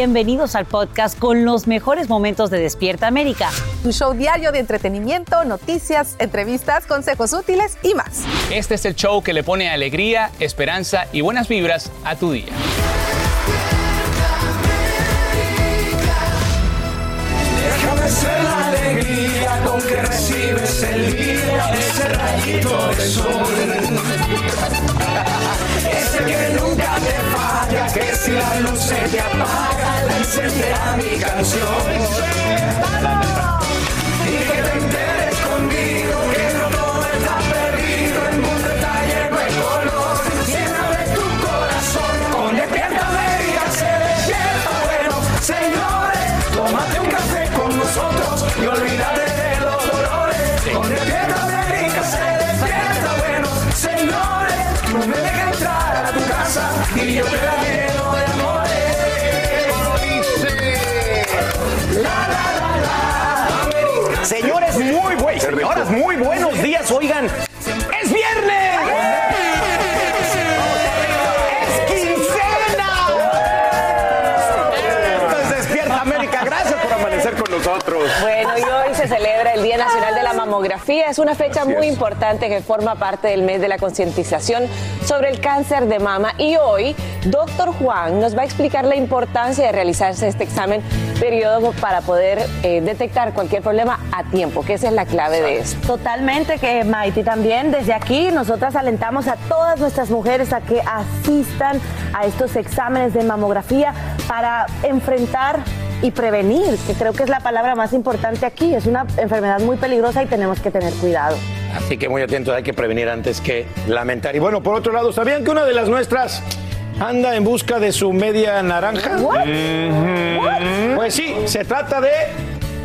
Bienvenidos al podcast con los mejores momentos de Despierta América. Tu show diario de entretenimiento, noticias, entrevistas, consejos útiles y más. Este es el show que le pone alegría, esperanza y buenas vibras a tu día. Déjame ser la alegría con que recibes el día, ese rayito de sol. Que si la luz se te apaga, la encenderá mi canción. Y que señoras, muy buenos días. Oigan, ¡es viernes! ¡Es quincena! Entonces, despierta América. Gracias por amanecer con nosotros. Bueno, y hoy se celebra el Día Nacional de la Mamografía. Es una fecha muy importante que forma parte del mes de la concientización sobre el cáncer de mama. Y hoy, doctor Juan nos va a explicar la importancia de realizarse este examen periódico para poder eh, detectar cualquier problema a tiempo, que esa es la clave de esto. Totalmente, que Maiti también desde aquí nosotras alentamos a todas nuestras mujeres a que asistan a estos exámenes de mamografía para enfrentar y prevenir, que creo que es la palabra más importante aquí. Es una enfermedad muy peligrosa y tenemos que tener cuidado. Así que muy atentos, hay que prevenir antes que lamentar. Y bueno, por otro lado, ¿sabían que una de las nuestras anda en busca de su media naranja? Ujú. Pues sí, se trata de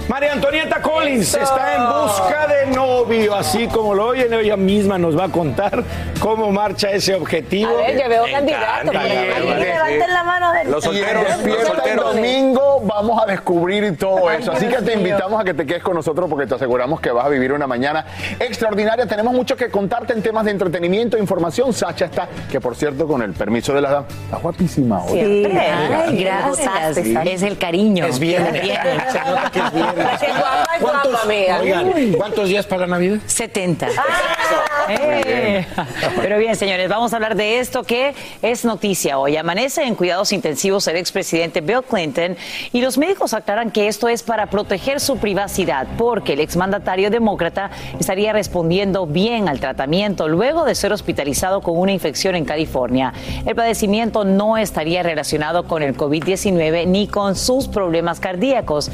María Antonieta Collins. Está en busca de novio, así como lo oyen, ella misma nos va a contar cómo marcha ese objetivo. A ver, ya veo candidato. Levanten la mano del Los solteros, despierta el domingo, vamos a descubrir todo eso. Así que te invitamos a que te quedes con nosotros porque te aseguramos que vas a vivir una mañana extraordinaria. Tenemos mucho que contarte en temas de entretenimiento e información. Sacha está, que por cierto, con el permiso de la dama, está guapísima hoy. Siempre. Ay, gracias. Es el cariño. Es viernes. Se nota que es viernes. Qué guapa, es guapa, amiga. Oigan, ¿cuántos días para Navidad? 70. Eh. Pero bien, señores, vamos a hablar de esto que es noticia hoy. Amanece en cuidados intensivos el expresidente Bill Clinton y los médicos aclaran que esto es para proteger su privacidad porque el exmandatario demócrata estaría respondiendo bien al tratamiento luego de ser hospitalizado con una infección en California. El padecimiento no estaría relacionado con el COVID-19 ni con sus problemas cardíacos.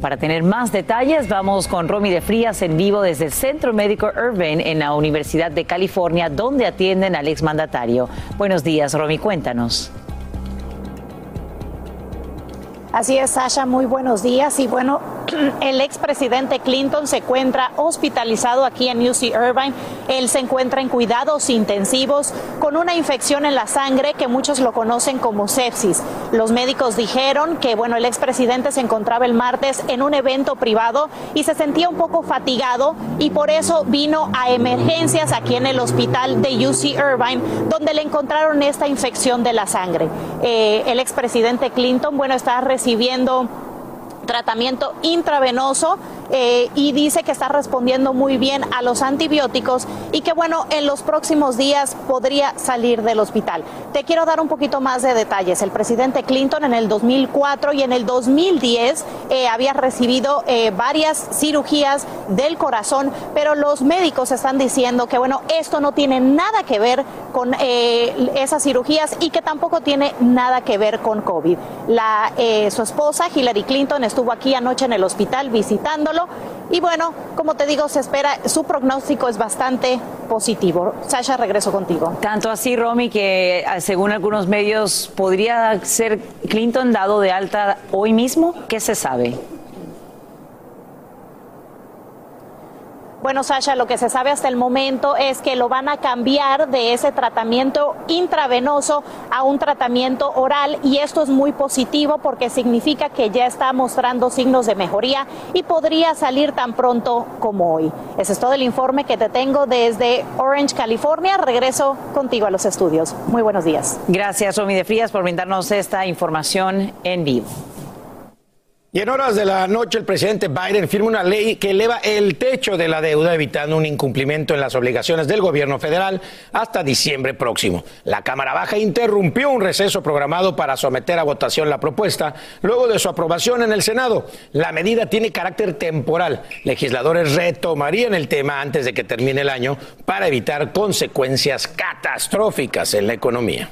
Para tener más detalles, vamos con Romy de Frías en vivo desde el Centro Médico Irvine en la Universidad de California, donde atienden al exmandatario. Buenos días, Romy, cuéntanos. Así es, Sasha, muy buenos días. Y bueno, el expresidente Clinton se encuentra hospitalizado aquí en UC Irvine. Él se encuentra en cuidados intensivos con una infección en la sangre que muchos lo conocen como sepsis. Los médicos dijeron que, bueno, el expresidente se encontraba el martes en un evento privado y se sentía un poco fatigado y por eso vino a emergencias aquí en el hospital de UC Irvine, donde le encontraron esta infección de la sangre. Eh, el expresidente Clinton, bueno, está recibiendo tratamiento intravenoso eh, y dice que está respondiendo muy bien a los antibióticos y que bueno, en los próximos días podría salir del hospital. Te quiero dar un poquito más de detalles. El presidente Clinton en el 2004 y en el 2010 eh, había recibido eh, varias cirugías del corazón, pero los médicos están diciendo que bueno, esto no tiene nada que ver con esas cirugías y que tampoco tiene nada que ver con COVID. Su esposa, Hillary Clinton, estuvo aquí anoche en el hospital visitándolo y bueno, como te digo, se espera, su pronóstico es bastante positivo. Sasha, regreso contigo. Tanto así, Romy, que eh, según algunos medios podría ser Clinton dado de alta hoy mismo. ¿Qué se sabe? Bueno, Sasha, lo que se sabe hasta el momento es que lo van a cambiar de ese tratamiento intravenoso a un tratamiento oral y esto es muy positivo porque significa que ya está mostrando signos de mejoría y podría salir tan pronto como hoy. Ese es todo el informe que te tengo desde Orange, California. Regreso contigo a los estudios. Muy buenos días. Gracias, Romy de Frías, por brindarnos esta información en vivo. Y en horas de la noche el presidente Biden firma una ley que eleva el techo de la deuda evitando un incumplimiento en las obligaciones del gobierno federal hasta diciembre próximo. La Cámara Baja interrumpió un receso programado para someter a votación la propuesta luego de su aprobación en el Senado. La medida tiene carácter temporal. Legisladores retomarían el tema antes de que termine el año para evitar consecuencias catastróficas en la economía.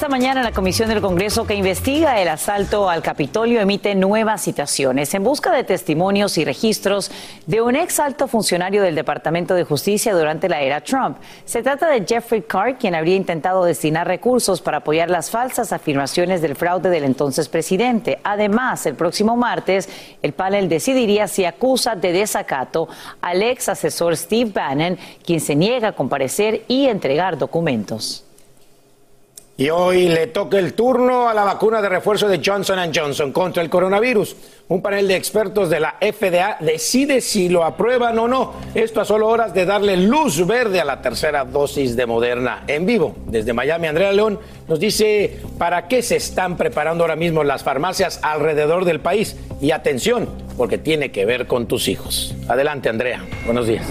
Esta mañana la Comisión del Congreso que investiga el asalto al Capitolio emite nuevas citaciones en busca de testimonios y registros de un ex alto funcionario del Departamento de Justicia durante la era Trump. Se trata de Jeffrey Carr, quien habría intentado destinar recursos para apoyar las falsas afirmaciones del fraude del entonces presidente. Además, el próximo martes, el panel decidiría si acusa de desacato al ex asesor Steve Bannon, quien se niega a comparecer y entregar documentos. Y hoy le toca el turno a la vacuna de refuerzo de Johnson Johnson contra el coronavirus. Un panel de expertos de la FDA decide si lo aprueban o no. Esto a solo horas de darle luz verde a la tercera dosis de Moderna en vivo. Desde Miami, Andrea León nos dice para qué se están preparando ahora mismo las farmacias alrededor del país. Y atención, porque tiene que ver con tus hijos. Adelante, Andrea. Buenos días.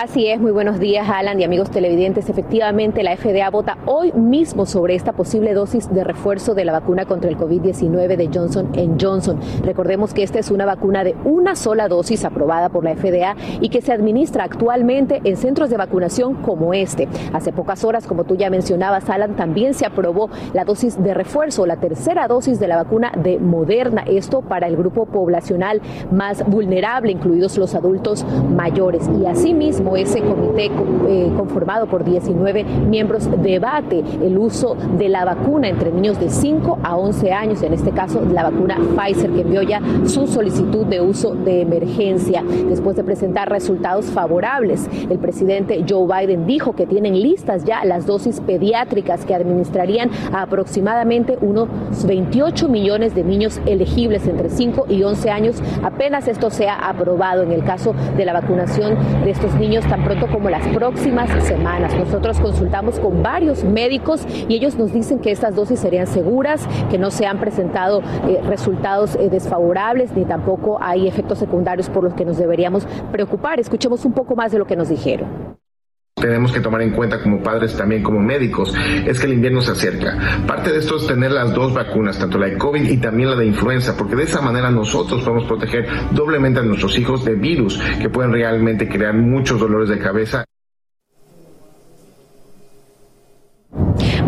Así es, muy buenos días Alan y amigos televidentes. Efectivamente, la FDA vota hoy mismo sobre esta posible dosis de refuerzo de la vacuna contra el COVID-19 de Johnson Johnson. Recordemos que esta es una vacuna de una sola dosis aprobada por la FDA y que se administra actualmente en centros de vacunación como este. Hace pocas horas, como tú ya mencionabas, Alan, también se aprobó la dosis de refuerzo, la tercera dosis de la vacuna de Moderna. Esto para el grupo poblacional más vulnerable, incluidos los adultos mayores. Y asimismo, ese comité eh, conformado por 19 miembros debate el uso de la vacuna entre niños de 5 a 11 años, en este caso la vacuna Pfizer, que envió ya su solicitud de uso de emergencia después de presentar resultados favorables. El presidente Joe Biden dijo que tienen listas ya las dosis pediátricas que administrarían a aproximadamente unos 28 millones de niños elegibles entre 5 y 11 años, apenas esto sea aprobado en el caso de la vacunación de estos niños tan pronto como las próximas semanas. Nosotros consultamos con varios médicos y ellos nos dicen que estas dosis serían seguras, que no se han presentado eh, resultados eh, desfavorables ni tampoco hay efectos secundarios por los que nos deberíamos preocupar. Escuchemos un poco más de lo que nos dijeron tenemos que tomar en cuenta como padres también como médicos es que el invierno se acerca. Parte de esto es tener las dos vacunas, tanto la de COVID y también la de influenza, porque de esa manera nosotros podemos proteger doblemente a nuestros hijos de virus que pueden realmente crear muchos dolores de cabeza.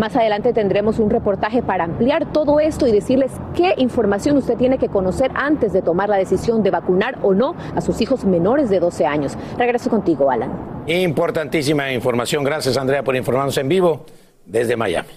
Más adelante tendremos un reportaje para ampliar todo esto y decirles qué información usted tiene que conocer antes de tomar la decisión de vacunar o no a sus hijos menores de 12 años. Regreso contigo, Alan. Importantísima información. Gracias, Andrea, por informarnos en vivo desde Miami.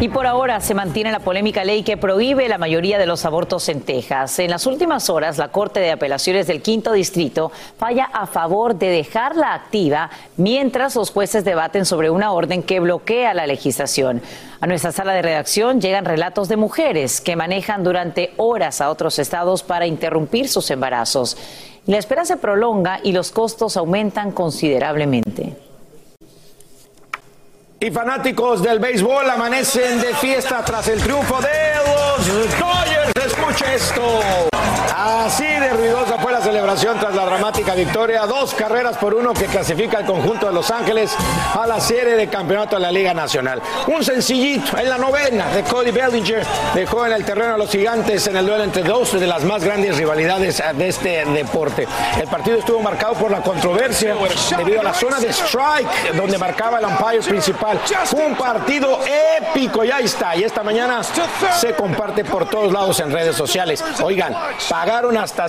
Y por ahora se mantiene la polémica ley que prohíbe la mayoría de los abortos en Texas. En las últimas horas, la Corte de Apelaciones del Quinto Distrito falla a favor de dejarla activa mientras los jueces debaten sobre una orden que bloquea la legislación. A nuestra sala de redacción llegan relatos de mujeres que manejan durante horas a otros estados para interrumpir sus embarazos. La espera se prolonga y los costos aumentan considerablemente. Y fanáticos del béisbol amanecen de fiesta tras el triunfo de los Dodgers. Escuche esto. Así de ruidosa celebración tras la dramática victoria. Dos carreras por uno que clasifica al conjunto de Los Ángeles a la serie de campeonato de la Liga Nacional. Un sencillito en la novena de Cody Bellinger dejó en el terreno a los gigantes en el duelo entre dos de las más grandes rivalidades de este deporte. El partido estuvo marcado por la controversia debido a la zona de strike donde marcaba el umpire principal. Un partido épico y ahí está. Y esta mañana se comparte por todos lados en redes sociales. Oigan, pagaron hasta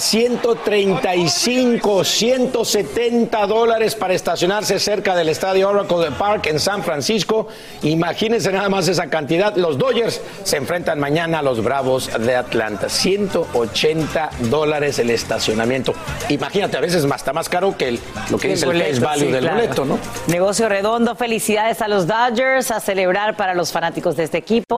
135, 170 dólares para estacionarse cerca del estadio Oracle Park en San Francisco. Imagínense nada más esa cantidad. Los Dodgers se enfrentan mañana a los Bravos de Atlanta. 180 dólares el estacionamiento. Imagínate, a veces más, está más caro que el- lo que dice el face value sí, del claro. boleto, ¿no? Negocio redondo, felicidades a los Dodgers, a celebrar para los fanáticos de este equipo.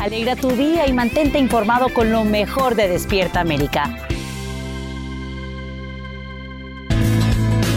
Alegra tu día y mantente informado con lo mejor de Despierta América.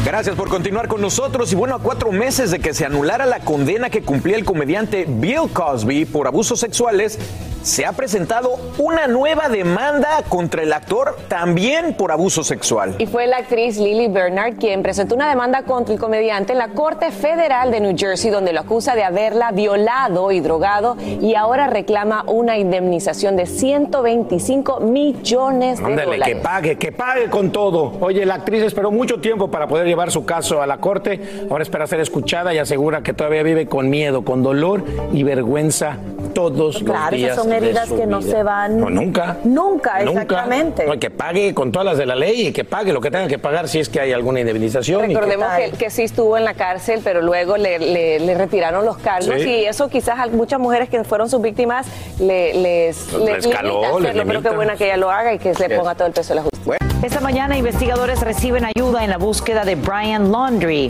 Gracias por continuar con nosotros y bueno, a cuatro meses de que se anulara la condena que cumplía el comediante Bill Cosby por abusos sexuales, se ha presentado una nueva demanda contra el actor también por abuso sexual. Y fue la actriz Lily Bernard quien presentó una demanda contra el comediante en la Corte Federal de New Jersey, donde lo acusa de haberla violado y drogado y ahora reclama una indemnización de 125 millones de Ándale, que dólares. pague, que pague con todo. Oye, la actriz esperó mucho tiempo para poder llevar su caso a la corte. Ahora espera ser escuchada y asegura que todavía vive con miedo, con dolor y vergüenza todos Claro, los días. son heridas que no se van. No, nunca. Nunca, Nunca. exactamente. No, que pague con todas las de la ley y que pague lo que tenga que pagar si es que hay alguna indemnización. y que- Recordemos que, que sí estuvo en la cárcel, pero luego le, le- le retiraron los cargos Sí. y eso quizás a muchas mujeres que fueron sus víctimas le, les, Les caló, limita les hacerlo, pero qué buena que ella lo haga y que se le ponga todo el peso de la justicia. Esta mañana investigadores reciben ayuda en la búsqueda de Brian Laundry.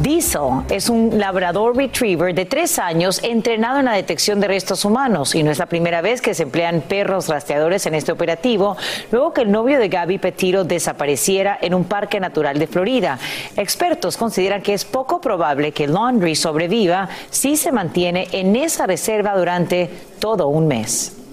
Diesel es un labrador retriever de tres años entrenado en la detección de restos humanos y no es la primera vez que se emplean perros rastreadores en este operativo, luego que el novio de Gaby Petiro desapareciera en un parque natural de Florida. Expertos consideran que es poco probable que Laundry sobreviva si se mantiene en esa reserva durante todo un mes.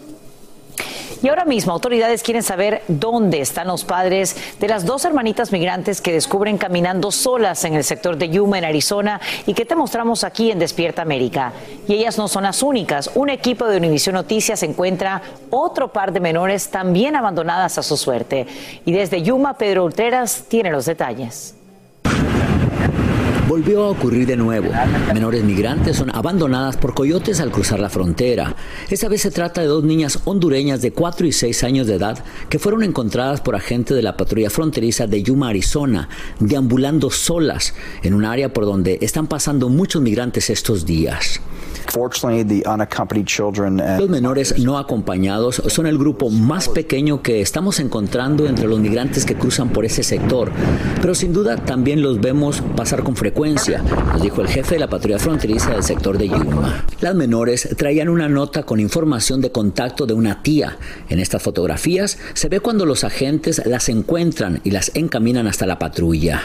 Y ahora mismo autoridades quieren saber dónde están los padres de las dos hermanitas migrantes que descubren caminando solas en el sector de Yuma, en Arizona, y que te mostramos aquí en Despierta América. Y ellas no son las únicas. Un equipo de Univision Noticias encuentra otro par de menores también abandonadas a su suerte. Y desde Yuma, Pedro Ultreras tiene los detalles. Volvió a ocurrir de nuevo. Menores migrantes son abandonadas por coyotes al cruzar la frontera. Esta vez se trata de dos niñas hondureñas de 4 y 6 años de edad que fueron encontradas por agentes de la patrulla fronteriza de Yuma, Arizona, deambulando solas en un área por donde están pasando muchos migrantes estos días. Los menores no acompañados son el grupo más pequeño que estamos encontrando entre los migrantes que cruzan por ese sector, pero sin duda también los vemos pasar con frecuencia, nos dijo el jefe de la patrulla fronteriza del sector de Yuma. Las menores traían una nota con información de contacto de una tía. En estas fotografías se ve cuando los agentes las encuentran y las encaminan hasta la patrulla.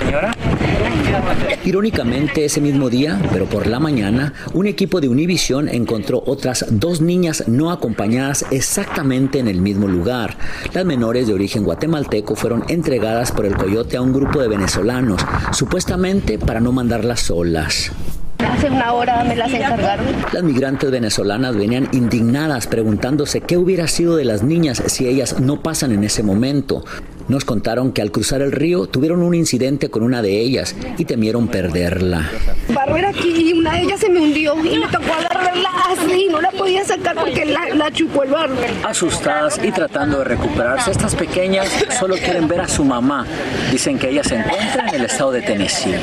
Irónicamente, ese mismo día, pero por la mañana, un equipo de Encontró otras dos niñas no acompañadas exactamente en el mismo lugar. Las menores de origen guatemalteco fueron entregadas por el coyote a un grupo de venezolanos, supuestamente para no mandarlas solas. Hace una hora me las encargaron. Las migrantes venezolanas venían indignadas preguntándose qué hubiera sido de las niñas si ellas no pasan en ese momento. Nos contaron que al cruzar el río tuvieron un incidente con una de ellas y temieron perderla. Barrer aquí y una de ellas se me hundió y me tocó agarrarla así, no la podía sacar porque la, la chupó el barro. Asustadas y tratando de recuperarse, estas pequeñas solo quieren ver a su mamá. Dicen que ella se encuentra en el estado de Tennessee.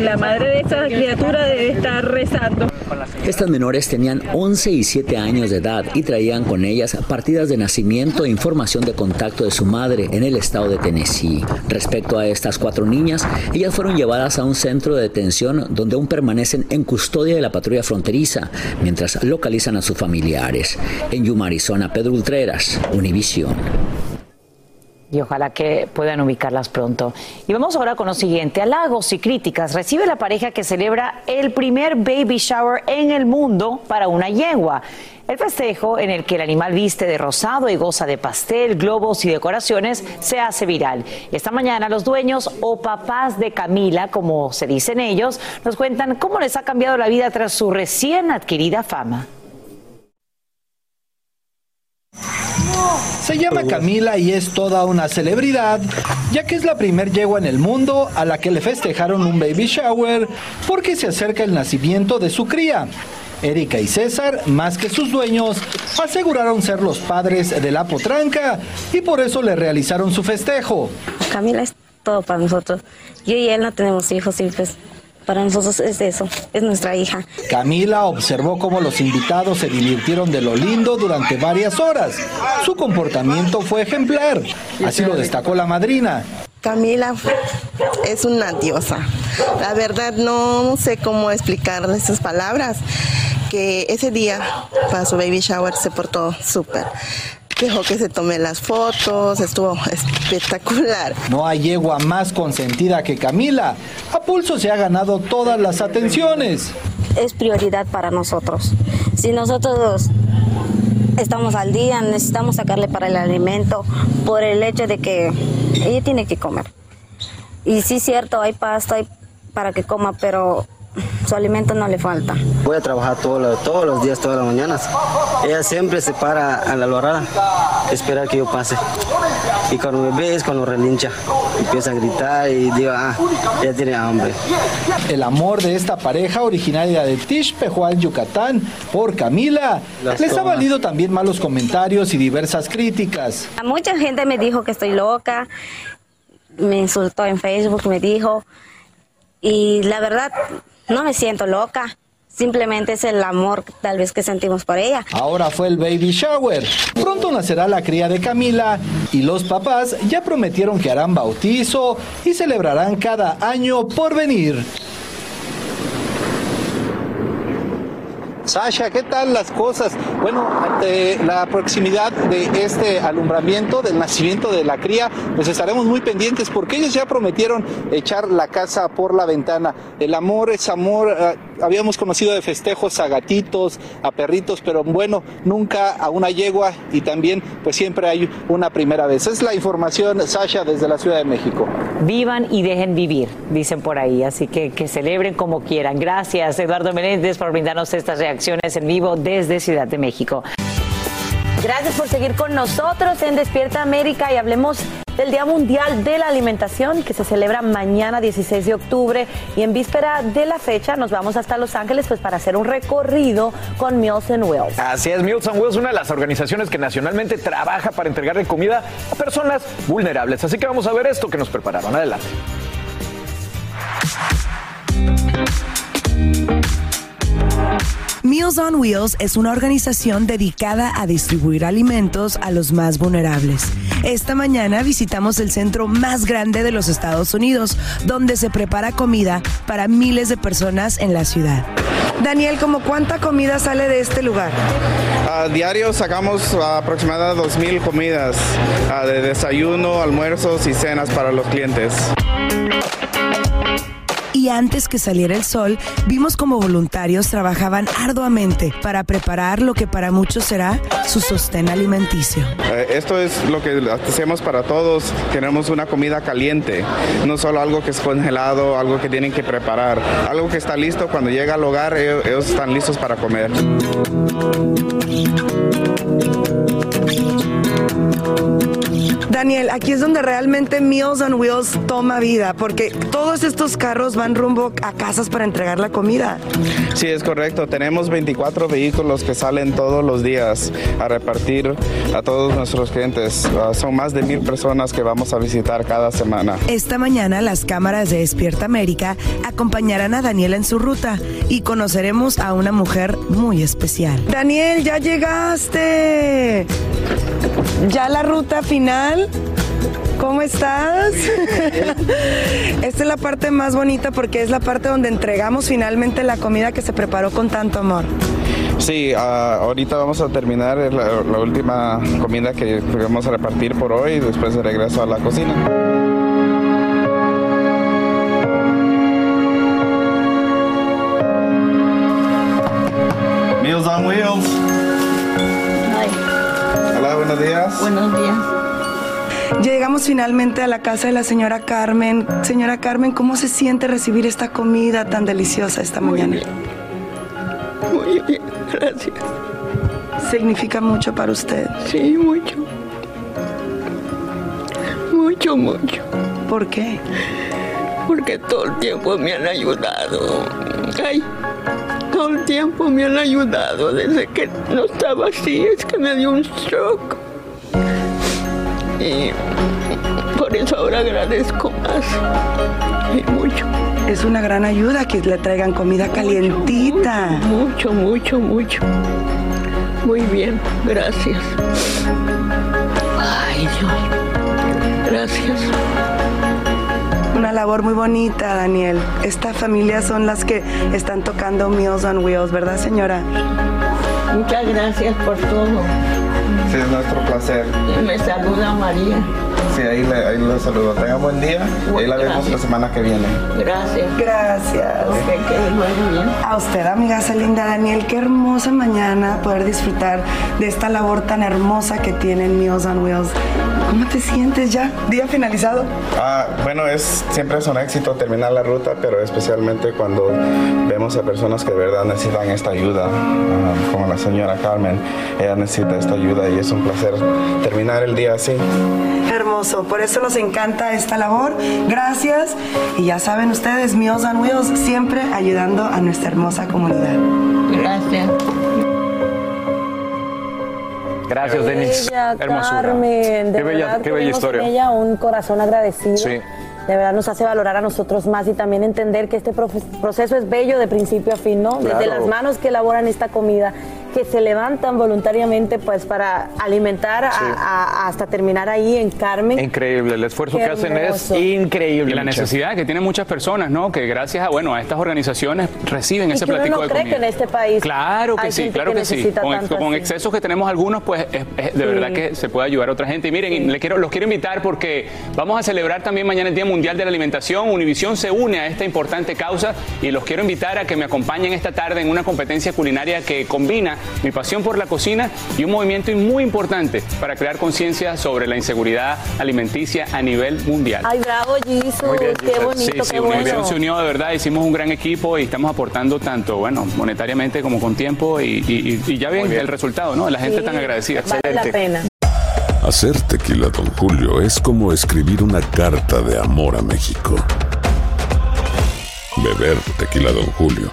La madre de esa criatura debe estar rezando. Estas menores tenían 11 y 7 años de edad y traían con ellas partidas de nacimiento e información de contacto de su madre en el estado de Tennessee. Respecto a estas cuatro niñas, ellas fueron llevadas a un centro de detención donde aún permanecen en custodia de la patrulla fronteriza mientras localizan a sus familiares. En Yuma, Arizona, Pedro Ultreras, Univision. Y ojalá que puedan ubicarlas pronto. Y vamos ahora con lo siguiente. Halagos y críticas recibe la pareja que celebra el primer baby shower en el mundo para una yegua. El festejo, en el que el animal viste de rosado y goza de pastel, globos y decoraciones, se hace viral. Esta mañana los dueños o papás de Camila, como se dicen ellos, nos cuentan cómo les ha cambiado la vida tras su recién adquirida fama. Se llama Camila y es toda una celebridad, ya que es la primer yegua en el mundo a la que le festejaron un baby shower porque se acerca el nacimiento de su cría. Erika y César, más que sus dueños, aseguraron ser los padres de la potranca y por eso le realizaron su festejo. Camila es todo para nosotros. Yo y él no tenemos hijos y pues para nosotros es eso, es nuestra hija. Camila observó cómo los invitados se divirtieron de lo lindo durante varias horas. Su comportamiento fue ejemplar, así lo destacó la madrina. Camila es una diosa. La verdad no sé cómo explicarle esas palabras. Que ese día para su baby shower se portó súper. Dejó que se tome las fotos, estuvo espectacular. No hay yegua más consentida que Camila. A pulso se ha ganado todas las atenciones. Es prioridad para nosotros. Si nosotros estamos al día, necesitamos sacarle para el alimento por el hecho de que ella tiene que comer. Y sí, cierto, hay pasta para que coma, pero su alimento no le falta. Voy a trabajar todos los, todos los días, todas las mañanas. Ella siempre se para a la lorada, espera que yo pase. Y cuando me ve es cuando relincha. Empieza a gritar y digo, ah, ya tiene hambre. El amor de esta pareja originaria de Tishpehual, Yucatán, por Camila, Las les ha tomas. valido también malos comentarios y diversas críticas. A mucha gente me dijo que estoy loca, me insultó en Facebook, me dijo, y la verdad no me siento loca, simplemente es el amor tal vez que sentimos por ella. Ahora fue el baby shower. Pronto nacerá la cría de Camila y los papás ya prometieron que harán bautizo y celebrarán cada año por venir. Sasha, ¿qué tal las cosas? Bueno, ante la proximidad de este alumbramiento, del nacimiento de la cría, pues estaremos muy pendientes porque ellos ya prometieron echar la casa por la ventana. El amor es amor. Habíamos conocido de festejos a gatitos, a perritos, pero bueno, nunca a una yegua y también pues siempre hay una primera vez. Es la información, Sasha, desde la Ciudad de México. Vivan y dejen vivir, dicen por ahí. Así que que celebren como quieran. Gracias, Eduardo Menéndez, por brindarnos estas reacciones en vivo desde Ciudad de México. Gracias por seguir con nosotros en Despierta América y hablemos del Día Mundial de la Alimentación que se celebra mañana 16 de octubre y en víspera de la fecha nos vamos hasta Los Ángeles pues para hacer un recorrido con Meals and Wells. Así es, Meals on Wheels, una de las organizaciones que nacionalmente trabaja para entregarle comida a personas vulnerables. Así que vamos a ver esto que nos prepararon. Adelante. Meals on Wheels es una organización dedicada a distribuir alimentos a los más vulnerables. Esta mañana visitamos el centro más grande de los Estados Unidos, donde se prepara comida para miles de personas en la ciudad. Daniel, ¿cómo cuánta comida sale de este lugar? Diario sacamos aproximadamente 2.000 comidas ah, de desayuno, almuerzos y cenas para los clientes. Y antes que saliera el sol, vimos como voluntarios trabajaban arduamente para preparar lo que para muchos será su sostén alimenticio. Eh, esto es lo que hacemos para todos. Queremos una comida caliente, no solo algo que es congelado, algo que tienen que preparar, algo que está listo cuando llega al hogar, ellos, ellos están listos para comer. Daniel, aquí es donde realmente Meals on Wheels toma vida, porque todos estos carros van rumbo a casas para entregar la comida. Sí, es correcto. Tenemos 24 vehículos que salen todos los días a repartir a todos nuestros clientes. Ah, son más de mil personas que vamos a visitar cada semana. Esta mañana las cámaras de Despierta América acompañarán a Daniel en su ruta y conoceremos a una mujer muy especial. Daniel, ya llegaste. Ya la ruta final. ¿Cómo estás? Esta es la parte más bonita porque es la parte donde entregamos finalmente la comida que se preparó con tanto amor. Sí, ah, ahorita vamos a terminar la, la última comida que vamos a repartir por hoy y después de regreso a la cocina. Meals on Wheels. Hola, buenos días. Buenos días. Llegamos finalmente a la casa de la señora Carmen. Señora Carmen, ¿cómo se siente recibir esta comida tan deliciosa esta mañana? Muy bien, gracias. ¿Significa mucho para usted? Sí, mucho. Mucho, mucho. ¿Por qué? Porque todo el tiempo me han ayudado. Ay, todo el tiempo me han ayudado. Desde que no estaba así, es que me dio un stroke. Y por eso ahora agradezco más. Y mucho. Es una gran ayuda que le traigan comida calientita. Mucho, mucho, mucho. Muy bien, gracias. Ay, Dios. Gracias. Una labor muy bonita, Daniel. Esta familia son las que están tocando Meals on Wheels, ¿verdad, señora? Muchas gracias por todo. Es nuestro placer. Me saluda María. Sí, ahí le, ahí le saludo. Tenga buen día y ahí la vemos la semana que viene. Gracias. Gracias. Que. A usted, amiga Celinda Daniel, qué hermosa mañana poder disfrutar de esta labor tan hermosa que tienen Meals on Wheels. ¿Cómo te sientes ya? ¿Día finalizado? Ah, bueno, es, siempre es un éxito terminar la ruta, pero especialmente cuando vemos a personas que de verdad necesitan esta ayuda, ah, como la señora Carmen. Ella necesita esta ayuda y es un placer terminar el día así. Hermoso, por eso nos encanta esta labor. Gracias. Y ya saben ustedes, on Wheels, siempre ayudando a nuestra hermosa comunidad. Gracias. Gracias, Denis. Bella, Hermosura. Carmen, de Qué bella, verdad qué bella tenemos historia. en ella un corazón agradecido. Sí. De verdad nos hace valorar a nosotros más y también entender que este proceso es bello de principio a fin, ¿no? Desde las manos que elaboran esta comida, que se levantan voluntariamente pues para alimentar a- Sí. a- hasta terminar ahí en Carmen. Increíble, el esfuerzo Qué que hacen es increíble. Y la necesidad que tienen muchas personas, ¿no? Que gracias a, bueno, a estas organizaciones reciben Y ese que uno platico no de cree comida. que en este país Claro que hay sí, gente claro que que, sí. Con, excesos que tenemos algunos, pues es, es de Sí. verdad que se puede ayudar a otra gente. Y miren, y le quiero, los quiero invitar porque vamos a celebrar también mañana el Día Mundial de la Alimentación. Univisión se une a esta importante causa y los quiero invitar a que me acompañen esta tarde en una competencia culinaria que combina mi pasión por la cocina y un movimiento muy importante para crear conciencia sobre la inseguridad alimenticia a nivel mundial. Ay, bravo, Jesus, Muy bien, qué bonito, Sí, qué sí, bueno. Univisión se unió de verdad, hicimos un gran equipo y estamos aportando tanto, bueno, monetariamente como con tiempo y, y- y- y ya ven el resultado, ¿no? La gente Sí, tan agradecida. Vale la pena. Hacer tequila, Don Julio, es como escribir una carta de amor a México. Beber tequila, Don Julio,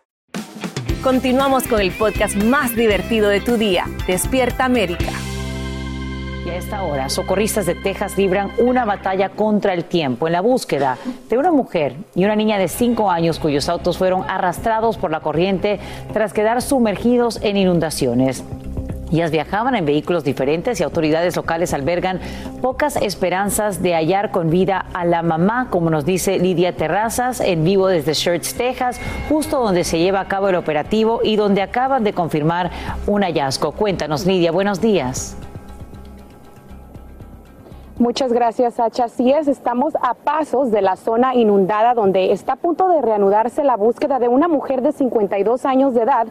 Continuamos con el podcast más divertido de tu día, Despierta América. Y a esta hora, socorristas de Texas libran una batalla contra el tiempo en la búsqueda de una mujer y una niña de 5 años cuyos autos fueron arrastrados por la corriente tras quedar sumergidos en inundaciones. Ellas viajaban en vehículos diferentes y autoridades locales albergan pocas esperanzas de hallar con vida a la mamá, como nos dice Lidia Terrazas en vivo desde Shirts, Texas, justo donde se lleva a cabo el operativo y donde acaban de confirmar un hallazgo. Cuéntanos, Lidia, buenos días. Muchas gracias, Sacha. Así es, estamos a pasos de la zona inundada donde está a punto de reanudarse la búsqueda de una mujer de 52 años de edad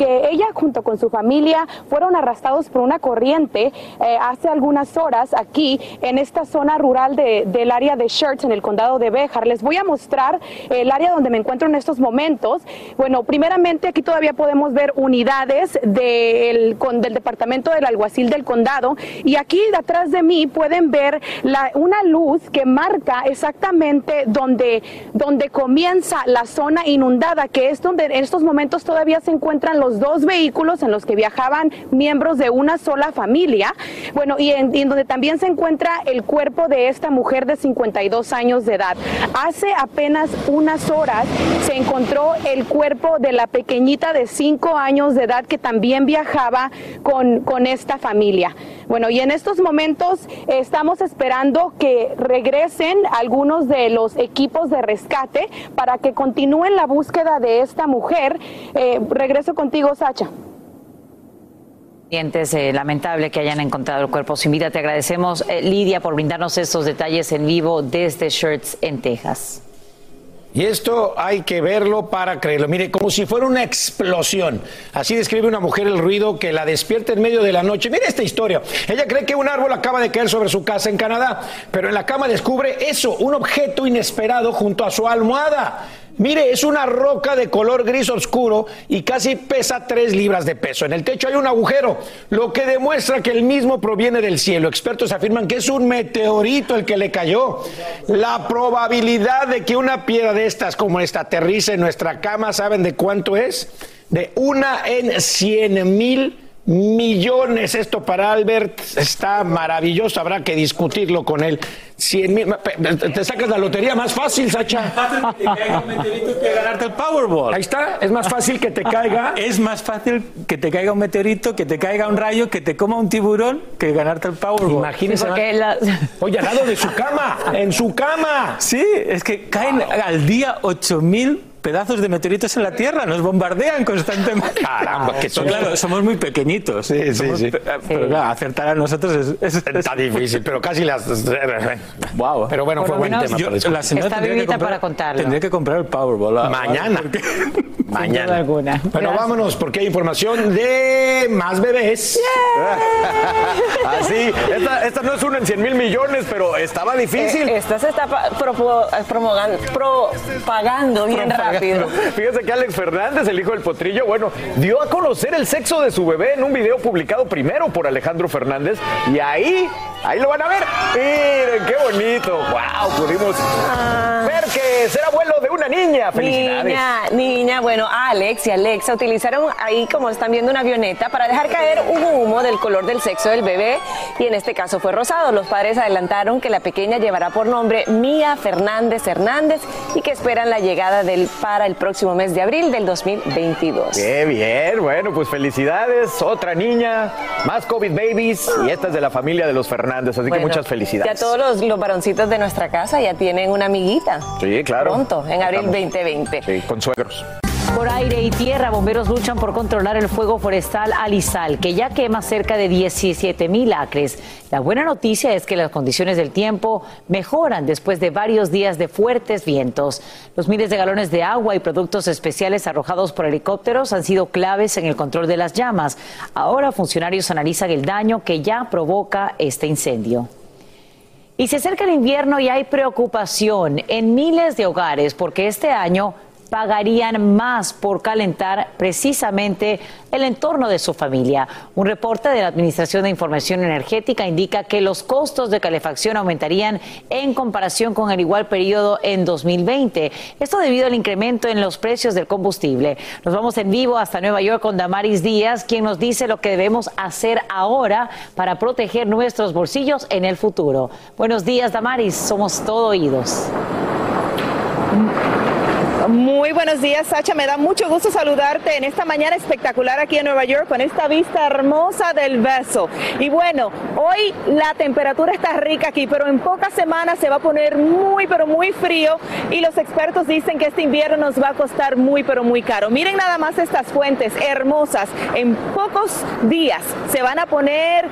que ella junto con su familia fueron arrastrados por una corriente eh, hace algunas horas aquí en esta zona rural de- del área de Shirts en el condado de Béjar. Les voy a mostrar el área donde me encuentro en estos momentos. Bueno, primeramente aquí todavía podemos ver unidades del, del departamento del alguacil del condado y aquí atrás de mí pueden ver una luz que marca exactamente donde, donde comienza la zona inundada, que es donde en estos momentos todavía se encuentran los dos vehículos en los que viajaban miembros de una sola familia. Bueno, y en, donde también se encuentra el cuerpo de esta mujer de 52 años de edad. Hace apenas unas horas se encontró el cuerpo de la pequeñita de 5 años de edad que también viajaba con, con esta familia. Bueno, y en estos momentos estamos esperando que regresen algunos de los equipos de rescate para que continúen la búsqueda de esta mujer. Eh, regreso contigo, Sacha. Eh, lamentable que hayan encontrado el cuerpo sin vida. Te agradecemos, eh, Lidia, por brindarnos estos detalles en vivo desde Shirts en Texas. Y esto hay que verlo para creerlo. Mire, como si fuera una explosión. Así describe una mujer el ruido que la despierta en medio de la noche. Mire esta historia. Ella cree que un árbol acaba de caer sobre su casa en Canadá, pero en la cama descubre eso, un objeto inesperado junto a su almohada. Mire, es una roca de color gris oscuro y casi pesa 3 libras de peso. En el techo hay un agujero, lo que demuestra que el mismo proviene del cielo. Expertos afirman que es un meteorito el que le cayó. La probabilidad de que una piedra de estas como esta aterrice en nuestra cama, ¿saben de cuánto es? De una en 100 mil millones. Esto para Albert está maravilloso, habrá que discutirlo con él. 100 mil, te sacas la lotería más fácil, Sacha. que ganarte el Powerball. Ahí está, es más fácil que te caiga. Es más fácil que te caiga un meteorito, que te caiga un rayo, que te coma un tiburón, que ganarte el Powerball. Imagínese. Oye, al lado de su cama, en su cama. Sí, es que caen al día 8000 pedazos de meteoritos en la Tierra, nos bombardean constantemente. Caramba, que son- claro, somos muy pequeñitos. Sí, sí, Somos sí. pe- Pero claro, acertar a nosotros es, es- es- Está difícil, pero casi las. Wow. Pero bueno, fue buen tema. para discutir. la señora Está tendría que vivita comprar- para contarlo. Tendría que comprar el Powerball. Mañana. porque- Mañana. alguna. Bueno, Gracias. vámonos porque hay información de más bebés. Así, esta, esta no es una en 100 mil millones, pero estaba difícil. Eh, esta se está pa- propo- eh, propagando bien rápido. Fíjense que Alex Fernández, el hijo del potrillo, bueno, dio a conocer el sexo de su bebé en un video publicado primero por Alejandro Fernández y ahí Ahí lo van a ver. Miren, qué bonito. Wow, pudimos ver que ser abuelo de una niña. Felicidades. Niña, niña, bueno, Alex y Alexa utilizaron ahí, como están viendo, una avioneta para dejar caer un humo del color del sexo del bebé y en este caso fue rosado. Los padres adelantaron que la pequeña llevará por nombre Mía Fernández Hernández y que esperan la llegada del para el próximo mes de abril del 2022. Qué bien, bueno, pues felicidades. Otra niña, más COVID babies y esta es de la familia de los Fernández, así que Bueno, muchas felicidades. Ya todos los, los varoncitos de nuestra casa ya tienen una amiguita. Sí, claro. Pronto, en abril Estamos- 2020. Sí, con suegros. Por aire y tierra, bomberos luchan por controlar el fuego forestal Alizal, que ya quema cerca de 17 mil acres. La buena noticia es que las condiciones del tiempo mejoran después de varios días de fuertes vientos. Los miles de galones de agua y productos especiales arrojados por helicópteros han sido claves en el control de las llamas. Ahora funcionarios analizan el daño que ya provoca este incendio. Y se acerca el invierno y hay preocupación en miles de hogares porque este año pagarían más por calentar precisamente el entorno de su familia. Un reporte de la Administración de Información Energética indica que los costos de calefacción aumentarían en comparación con el igual periodo en 2020. Esto debido al incremento en los precios del combustible. Nos vamos en vivo hasta Nueva York con Damaris Díaz, quien nos dice lo que debemos hacer ahora para proteger nuestros bolsillos en el futuro. Buenos días, Damaris. Somos todo oídos. Muy buenos días, Sacha. Me da mucho gusto saludarte en esta mañana espectacular aquí en Nueva York con esta vista hermosa del beso. Y bueno, hoy la temperatura está rica aquí, pero en pocas semanas se va a poner muy, pero muy frío y los expertos dicen que este invierno nos va a costar muy, pero muy caro. Miren nada más estas fuentes hermosas. En pocos días se van a poner,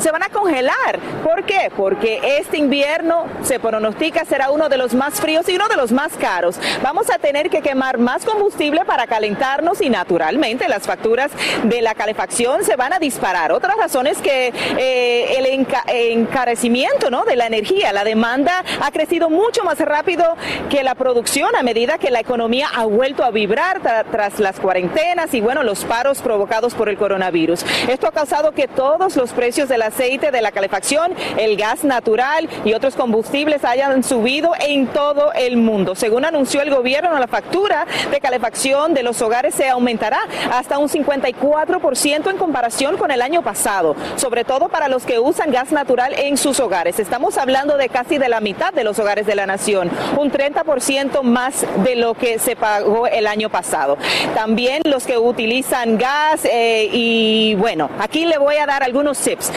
se van a congelar. ¿Por qué? Porque este invierno se pronostica será uno de los más fríos y uno de los más caros. Vamos a tener que quemar más combustible para calentarnos y naturalmente las facturas de la calefacción se van a disparar. Otra razón es que eh, el enca- encarecimiento ¿no? de la energía, la demanda ha crecido mucho más rápido que la producción a medida que la economía ha vuelto a vibrar tra- tras las cuarentenas y bueno, los paros provocados por el coronavirus. Esto ha causado que todos los precios del aceite, de la calefacción, el gas natural y otros combustibles hayan subido en todo el mundo. Según anunció el gobierno, la factura de calefacción de los hogares se aumentará hasta un 54% en comparación con el año pasado, sobre todo para los que usan gas natural en sus hogares. Estamos hablando de casi de la mitad de los hogares de la nación, un 30% más de lo que se pagó el año pasado. También los que utilizan gas eh, y bueno, aquí le voy a dar algunos tips.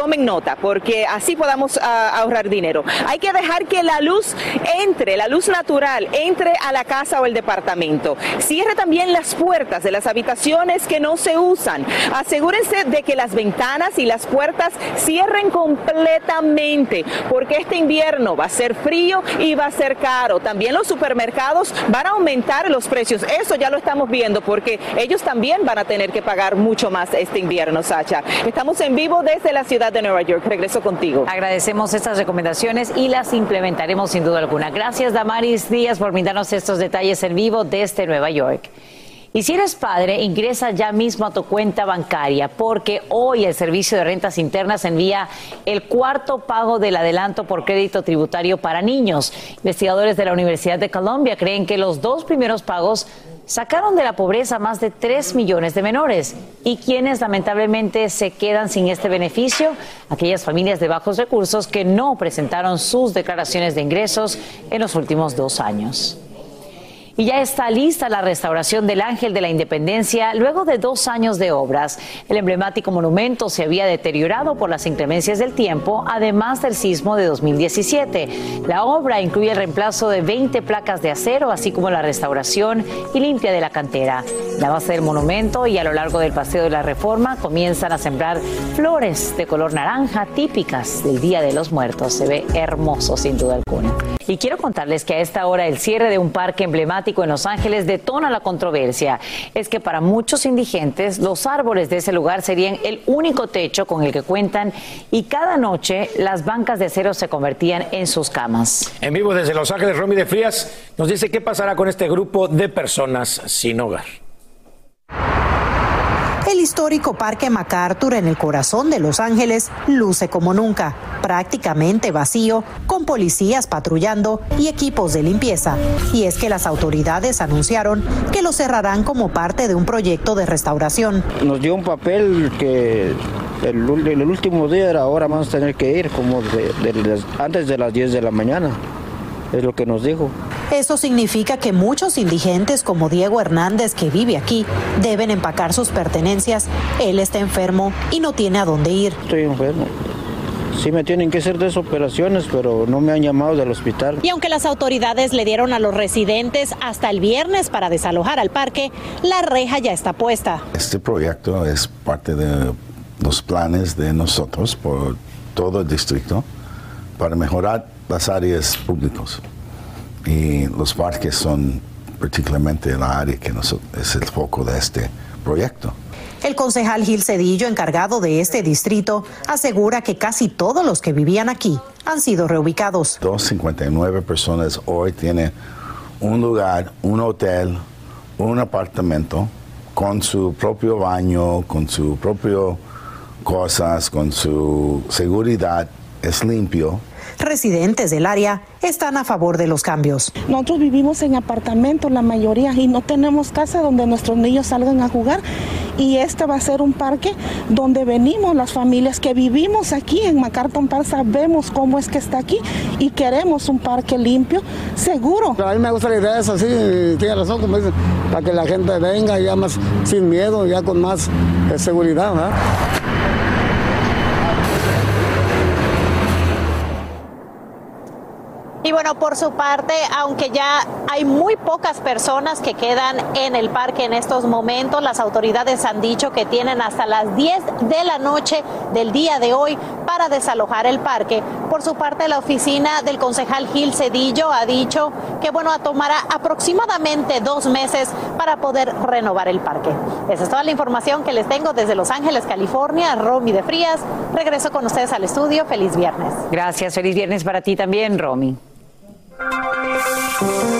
Tomen nota porque así podamos ah, ahorrar dinero. Hay que dejar que la luz entre, la luz natural, entre a la casa o el departamento. Cierre también las puertas de las habitaciones que no se usan. Asegúrense de que las ventanas y las puertas cierren completamente porque este invierno va a ser frío y va a ser caro. También los supermercados van a aumentar los precios. Eso ya lo estamos viendo porque ellos también van a tener que pagar mucho más este invierno, Sacha. Estamos en vivo desde la ciudad Nueva York. Regreso contigo. Agradecemos estas recomendaciones y las implementaremos sin duda alguna. Gracias, Damaris Díaz, por brindarnos estos detalles en vivo desde Nueva York. Y si eres padre, ingresa ya mismo a tu cuenta bancaria porque hoy el Servicio de Rentas Internas envía el cuarto pago del adelanto por crédito tributario para niños. Investigadores de la Universidad de Columbia creen que los dos primeros pagos sacaron de la pobreza más de 3 millones de menores. ¿Y quienes lamentablemente se quedan sin este beneficio? Aquellas familias de bajos recursos que no presentaron sus declaraciones de ingresos en los últimos dos años. Y ya está lista la restauración del Ángel de la Independencia luego de dos años de obras. El emblemático monumento se había deteriorado por las inclemencias del tiempo, además del sismo de 2017. La obra incluye el reemplazo de 20 placas de acero, así como la restauración y limpia de la cantera. La base del monumento y a lo largo del Paseo de la Reforma comienzan a sembrar flores de color naranja típicas del Día de los Muertos. Se ve hermoso sin duda alguna. Y quiero contarles que a esta hora el cierre de un parque emblemático en Los Ángeles detona la controversia. Es que para muchos indigentes los árboles de ese lugar serían el único techo con el que cuentan y cada noche las bancas de acero se convertían en sus camas. En vivo desde Los Ángeles, Romy de Frías nos dice qué pasará con este grupo de personas sin hogar. El histórico Parque MacArthur en el corazón de Los Ángeles luce como nunca, prácticamente vacío, con policías patrullando y equipos de limpieza. Y es que las autoridades anunciaron que lo cerrarán como parte de un proyecto de restauración. Nos dio un papel que el, el último día era ahora vamos a tener que ir como antes de las 10 de la mañana. Es lo que nos dijo. Eso significa que muchos indigentes como Diego Hernández, que vive aquí, deben empacar sus pertenencias. Él está enfermo y no tiene a dónde ir. Estoy enfermo. Sí me tienen que hacer dos operaciones, pero no me han llamado del hospital. Y aunque las autoridades le dieron a los residentes hasta el viernes para desalojar al parque, la reja ya está puesta. Este proyecto es parte de los planes de nosotros por todo el distrito para mejorar las áreas públicas. Y los parques son particularmente la área que nos- es el foco de este proyecto. El concejal Gil Cedillo, encargado de este distrito, asegura que casi todos los que vivían aquí han sido reubicados. 259 personas hoy tienen un lugar, un hotel, un apartamento con su propio baño, con su propio cosas, con su seguridad, es limpio. Residentes del área están a favor de los cambios. Nosotros vivimos en apartamentos, la mayoría, y no tenemos casa donde nuestros niños salgan a jugar. Y este va a ser un parque donde venimos las familias que vivimos aquí en MacArthur Park, sabemos cómo es que está aquí y queremos un parque limpio, seguro. A mí me gusta la idea esa, sí, tiene razón, como dicen, para que la gente venga ya más sin miedo, ya con más eh, seguridad. ¿verdad? Y bueno, por su parte, aunque ya hay muy pocas personas que quedan en el parque en estos momentos, las autoridades han dicho que tienen hasta las 10 de la noche del día de hoy para desalojar el parque. Por su parte, la oficina del concejal Gil Cedillo ha dicho que bueno, tomará aproximadamente dos meses para poder renovar el parque. Esa es toda la información que les tengo desde Los Ángeles, California. Romy de Frías, regreso con ustedes al estudio. Feliz viernes. Gracias, feliz viernes para ti también, Romy.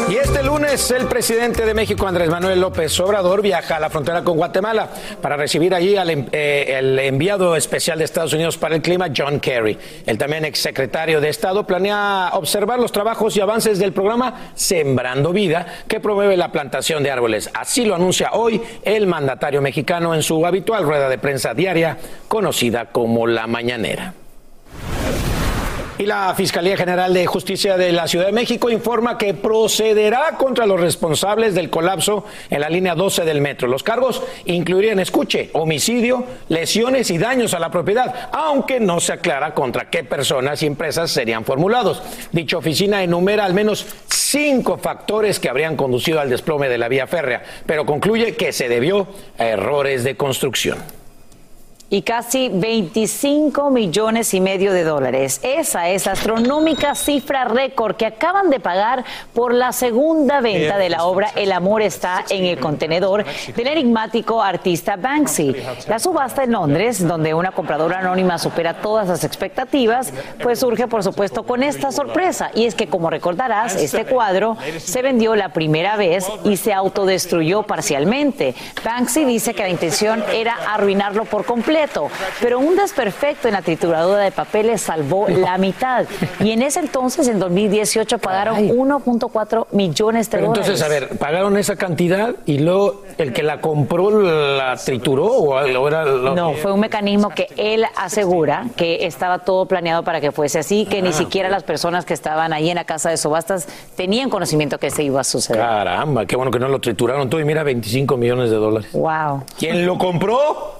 Y este lunes el presidente de México, Andrés Manuel López Obrador, viaja a la frontera con Guatemala para recibir allí al em- eh, el enviado especial de Estados Unidos para el clima, John Kerry. El también exsecretario de Estado planea observar los trabajos y avances del programa Sembrando Vida, que promueve la plantación de árboles. Así lo anuncia hoy el mandatario mexicano en su habitual rueda de prensa diaria, conocida como La Mañanera. Y la Fiscalía General de Justicia de la Ciudad de México informa que procederá contra los responsables del colapso en la línea 12 del metro. Los cargos incluirían, escuche, homicidio, lesiones y daños a la propiedad, aunque no se aclara contra qué personas y empresas serían formulados. Dicha oficina enumera al menos cinco factores que habrían conducido al desplome de la vía férrea, pero concluye que se debió a errores de construcción. Y casi 25 millones y medio de dólares. Esa es la astronómica cifra récord que acaban de pagar por la segunda venta de la obra El amor está en el contenedor del enigmático artista Banksy. La subasta en Londres, donde una compradora anónima supera todas las expectativas, pues surge por supuesto con esta sorpresa y es que como recordarás, este cuadro se vendió la primera vez y se autodestruyó parcialmente. Banksy dice que la intención era arruinarlo por completo, pero un desperfecto en la trituradora de papeles salvó la mitad. Y en ese entonces, en 2018, pagaron 1.4 millones de Pero dólares. entonces, a ver, pagaron esa cantidad y luego el que la compró la trituró o era lo- No, fue un mecanismo que él asegura que estaba todo planeado para que fuese así, que ni Ah, siquiera las personas que estaban ahí en la casa de subastas tenían conocimiento que se iba a suceder. Caramba, qué bueno que no lo trituraron todo y mira 25 millones de dólares. Wow. ¿Quién lo compró?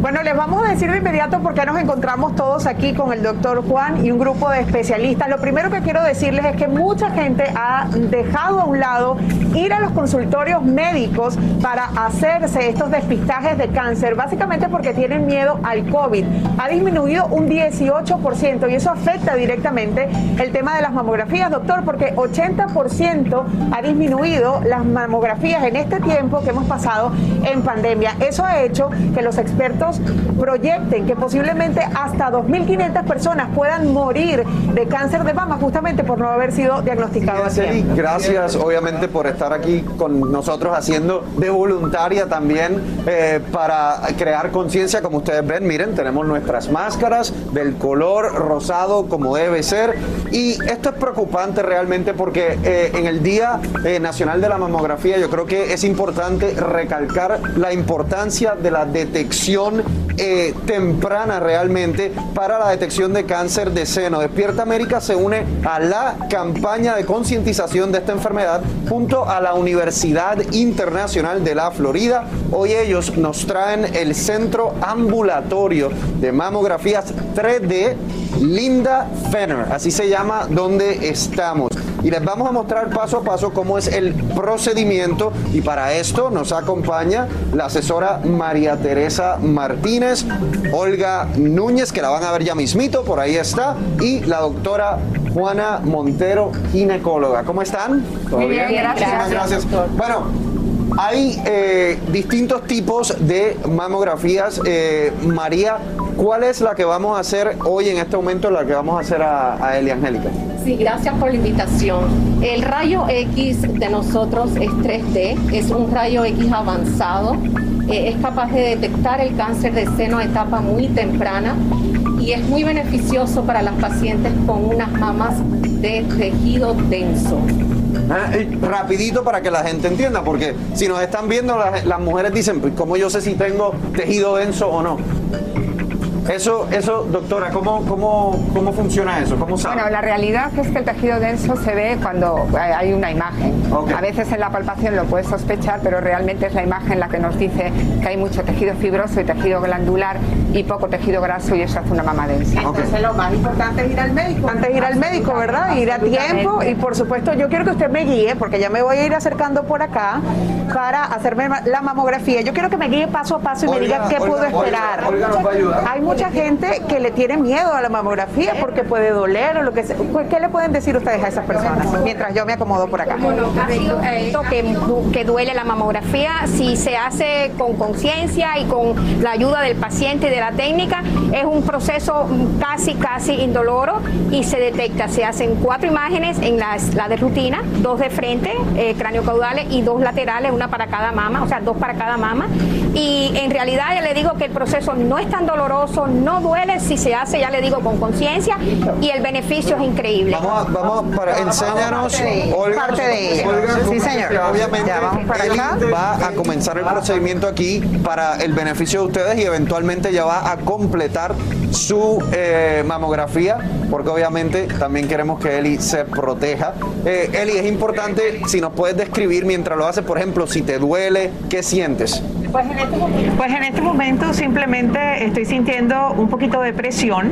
Bueno, les vamos a decir de inmediato por qué nos encontramos todos aquí con el doctor Juan y un grupo de especialistas. Lo primero que quiero decirles es que mucha gente ha dejado a un lado ir a los consultorios médicos para hacerse estos despistajes de cáncer, básicamente porque tienen miedo al COVID. Ha disminuido un 18% y eso afecta directamente el tema de las mamografías, doctor, porque 80% ha disminuido las mamografías en este tiempo que hemos pasado en pandemia. Eso ha hecho que los expertos proyecten que posiblemente hasta 2.500 personas puedan morir de cáncer de mama justamente por no haber sido diagnosticados. tiempo. gracias obviamente por estar aquí con nosotros haciendo de voluntaria también eh, para crear conciencia. Como ustedes ven, miren, tenemos nuestras máscaras del color rosado como debe ser. Y esto es preocupante realmente porque eh, en el Día eh, Nacional de la Mamografía yo creo que es importante recalcar la importancia de la detección eh, temprana realmente para la detección de cáncer de seno. Despierta América se une a la campaña de concientización de esta enfermedad junto a la Universidad Internacional de la Florida. Hoy ellos nos traen el Centro Ambulatorio de Mamografías 3D Linda Fenner, así se llama donde estamos. Y les vamos a mostrar paso a paso cómo es el procedimiento y para esto nos acompaña la asesora María Teresa Martínez, Olga Núñez, que la van a ver ya mismito, por ahí está, y la doctora Juana Montero, ginecóloga. ¿Cómo están? ¿Todo bien, gracias. Muchísimas gracias. Bueno, hay eh, distintos tipos de mamografías. Eh, María, ¿cuál es la que vamos a hacer hoy en este momento, la que vamos a hacer a, a Eli Angélica? Sí, gracias por la invitación. El rayo X de nosotros es 3D, es un rayo X avanzado, eh, es capaz de detectar el cáncer de seno a etapa muy temprana y es muy beneficioso para las pacientes con unas mamas de tejido denso. Ah, rapidito para que la gente entienda, porque si nos están viendo, las, las mujeres dicen, pues, ¿cómo yo sé si tengo tejido denso o no? Eso, eso, doctora, ¿cómo, cómo, cómo funciona eso? ¿Cómo sabe? Bueno, la realidad es que el tejido denso se ve cuando hay- una imagen. A veces en la palpación lo puedes sospechar, pero realmente es la imagen la que nos dice que hay mucho tejido fibroso y tejido glandular y poco tejido graso y eso hace una mama densa. Entonces lo más importante es ir al médico. Antes ir al médico, ¿verdad? Ir a tiempo y por supuesto yo quiero que usted me guíe porque ya me voy a ir acercando por acá para hacerme la mamografía. Yo quiero que me guíe paso a paso y me diga qué Olga, puedo esperar. Olga nos va a ayudar. Hay mucha gente que le tiene miedo a la mamografía porque puede doler o lo que sea. Pues, ¿Qué le pueden decir ustedes a esas personas mientras yo me acomodo por acá? Esto que, que duele la mamografía, si se hace con conciencia y con la ayuda del paciente y de la técnica, es un proceso casi, casi indoloro y se detecta. Se hacen cuatro imágenes en las, la de rutina, dos de frente, eh, craneocaudales y dos laterales, una para cada mama, o sea, dos para cada mama. Y en realidad ya le digo que el proceso no es tan doloroso, no duele si se hace, ya le digo, con conciencia y el beneficio es increíble. Vamos, a- vamos para enséñanos, Olga. Parte de ella. Olga, Sí, ¿cómo- señor. Obviamente, Ya, vamos para Eli acá. va a comenzar el procedimiento aquí para el beneficio de ustedes y eventualmente ya va a completar su eh, mamografía, porque obviamente también queremos que Eli se proteja. Eh, Eli, es importante si nos puedes describir mientras lo haces, por ejemplo, si te duele, ¿qué sientes? Pues en, este pues este momento simplemente estoy sintiendo un poquito de presión.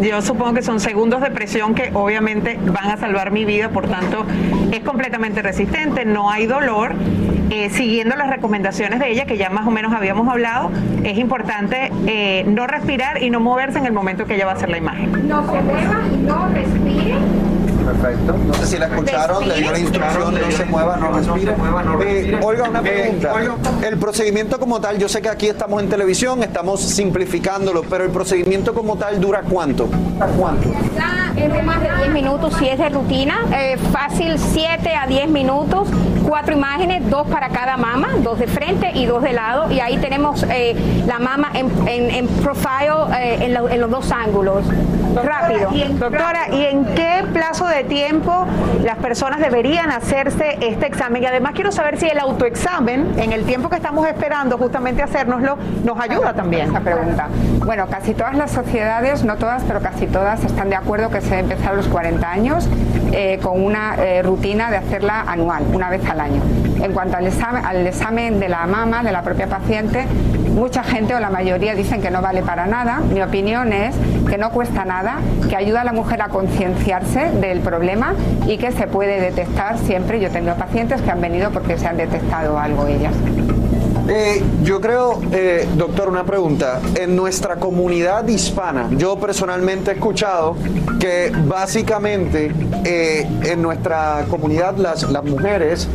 Yo supongo que son segundos de presión que obviamente van a salvar mi vida, por tanto es completamente resistente, no hay dolor. Eh, siguiendo las recomendaciones de ella, que ya más o menos habíamos hablado, es importante eh, no respirar y no moverse en el momento que ella va a hacer la imagen. No se mueva y no respire. Perfecto. No sé si la escucharon, le dio la instrucción, no se mueva, no respire. Eh, Olga, una pregunta. El procedimiento como tal, yo sé que aquí estamos en televisión, estamos simplificándolo, pero el procedimiento como tal dura cuánto? ¿Cuánto? Es de más de 10 minutos si es de rutina. Eh, fácil 7 a 10 minutos. Cuatro imágenes, dos para cada mama, dos de frente y dos de lado. Y ahí tenemos eh, la mama en, en, en profile eh, en, lo- en los dos ángulos. Rápido. Doctora, ¿y en qué plazo de tiempo las personas deberían hacerse este examen? Y además quiero saber si el autoexamen, en el tiempo que estamos esperando justamente hacérnoslo, nos ayuda también. Esa pregunta. Bueno, casi todas las sociedades, no todas, pero casi todas, están de acuerdo que se debe empezar a los 40 años eh, con una eh, rutina de hacerla anual, una vez al año. En cuanto al examen, al examen de la mama, de la propia paciente, mucha gente o la mayoría dicen que no vale para nada. Mi opinión es que no cuesta nada, que ayuda a la mujer a concienciarse del problema y que se puede detectar siempre. Yo tengo pacientes que han venido porque se han detectado algo ellas. Eh, yo creo, eh, doctor, una pregunta. En nuestra comunidad hispana, yo personalmente he escuchado que básicamente eh, en nuestra comunidad las, las mujeres,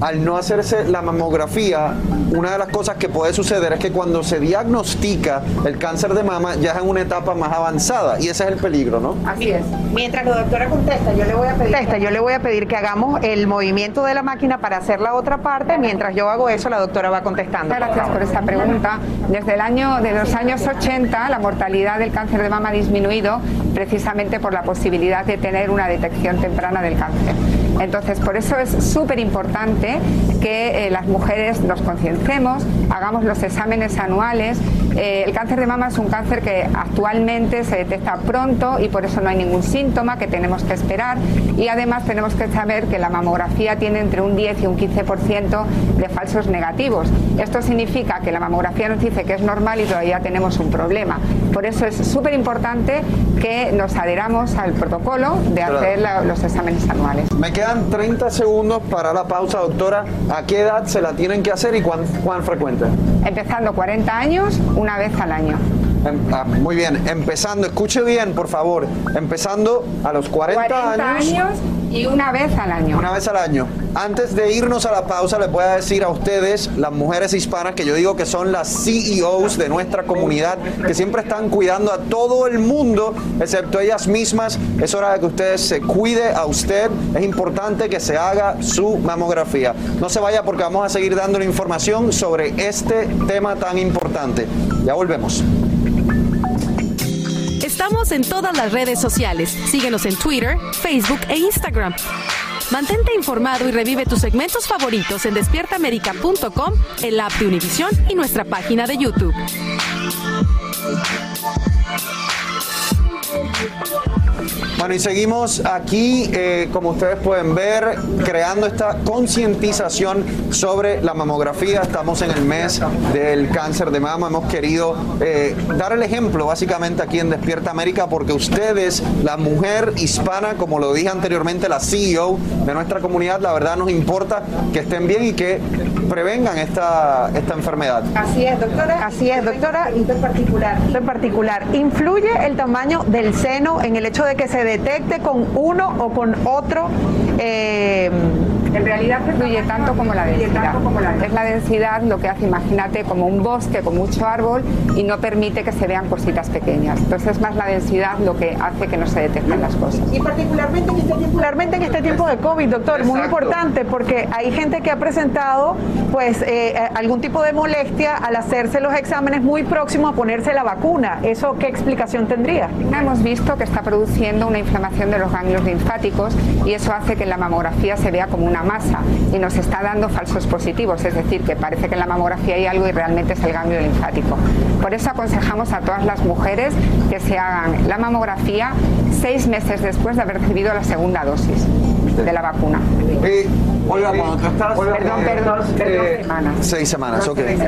al no hacerse la mamografía, una de las cosas que puede suceder es que cuando se diagnostica el cáncer de mama ya es en una etapa más avanzada y ese es el peligro, ¿no? Así es. Mientras la doctora contesta, yo le voy a pedir. yo le voy a pedir que hagamos el movimiento de la máquina para hacer la otra parte. Mientras yo hago eso, la doctora va contestando. Gracias por esta pregunta. Desde el año de los años 80 la mortalidad del cáncer de mama ha disminuido precisamente por la posibilidad de tener una detección temprana del cáncer. Entonces, por eso es súper importante que eh, las mujeres nos concienciemos, hagamos los exámenes anuales. Eh, el cáncer de mama es un cáncer que actualmente se detecta pronto y por eso no hay ningún síntoma que tenemos que esperar. Y además tenemos que saber que la mamografía tiene entre un 10 y un 15% de falsos negativos. Esto significa que la mamografía nos dice que es normal y todavía tenemos un problema. Por eso es súper importante que nos adheramos al protocolo de hacer la- los exámenes anuales. Me quedan 30 segundos para la pausa, doctora. ¿A qué edad se la tienen que hacer y cuán, cuán frecuente? Empezando 40 años, una vez al año. Em- ah, muy bien, empezando, escuche bien, por favor. Empezando a los 40, 40 años y una vez al año. Una vez al año. Antes de irnos a la pausa, les voy a decir a ustedes, las mujeres hispanas, que yo digo que son las CEOs de nuestra comunidad, que siempre están cuidando a todo el mundo, excepto ellas mismas. Es hora de que ustedes se cuide a usted. Es importante que se haga su mamografía. No se vaya porque vamos a seguir dándole información sobre este tema tan importante. Ya volvemos. Estamos en todas las redes sociales. Síguenos en Twitter, Facebook e Instagram. Mantente informado y revive tus segmentos favoritos en despiertaamerica.com, el app de Univision y nuestra página de YouTube. Bueno, y seguimos aquí, eh, como ustedes pueden ver, creando esta concientización sobre la mamografía. Estamos en el mes del cáncer de mama. Hemos querido eh, dar el ejemplo básicamente aquí en Despierta América porque ustedes, la mujer hispana, como lo dije anteriormente, la CEO de nuestra comunidad, la verdad nos importa que estén bien y que prevengan esta, esta enfermedad. Así es, doctora. Así es, doctora. En particular. En particular, ¿influye el tamaño del seno en el hecho de que se detecte con uno o con otro? eh, Realidad influye tanto como la densidad. Es la densidad lo que hace, imagínate, como un bosque con mucho árbol y no permite que se vean cositas pequeñas. Entonces es más la densidad lo que hace que no se detecten las cosas. Y particularmente en este tiempo, particularmente en este tiempo de COVID, doctor, muy Exacto. importante porque hay gente que ha presentado pues eh, eh, algún tipo de molestia al hacerse los exámenes muy próximo a ponerse la vacuna. ¿Eso qué explicación tendría? Hemos visto que está produciendo una inflamación de los ganglios linfáticos y eso hace que en la mamografía se vea como una masa y nos está dando falsos positivos, es decir, que parece que en la mamografía hay algo y realmente es el ganglio linfático. Por eso aconsejamos a todas las mujeres que se hagan la mamografía seis meses después de haber recibido la segunda dosis de la vacuna. Eh, Olga, cuando tú estás... Perdón, perdón, perdón, eh, semanas. Seis semanas, Dos, ok. seis.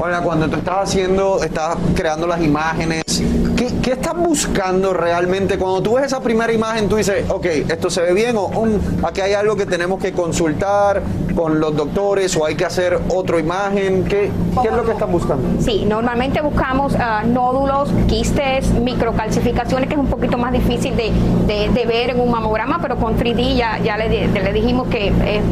Olga, cuando tú estás haciendo, estás creando las imágenes, ¿qué, qué estás buscando realmente? Cuando tú ves esa primera imagen, tú dices, ok, esto se ve bien o "Mm, aquí hay algo que tenemos que consultar con los doctores o hay que hacer otra imagen. ¿Qué, es lo que estás buscando? Sí, normalmente buscamos ah, nódulos, quistes, microcalcificaciones, que es un poquito más difícil de, ver en un mamograma, pero con 3D ya, le, di- le dijimos que es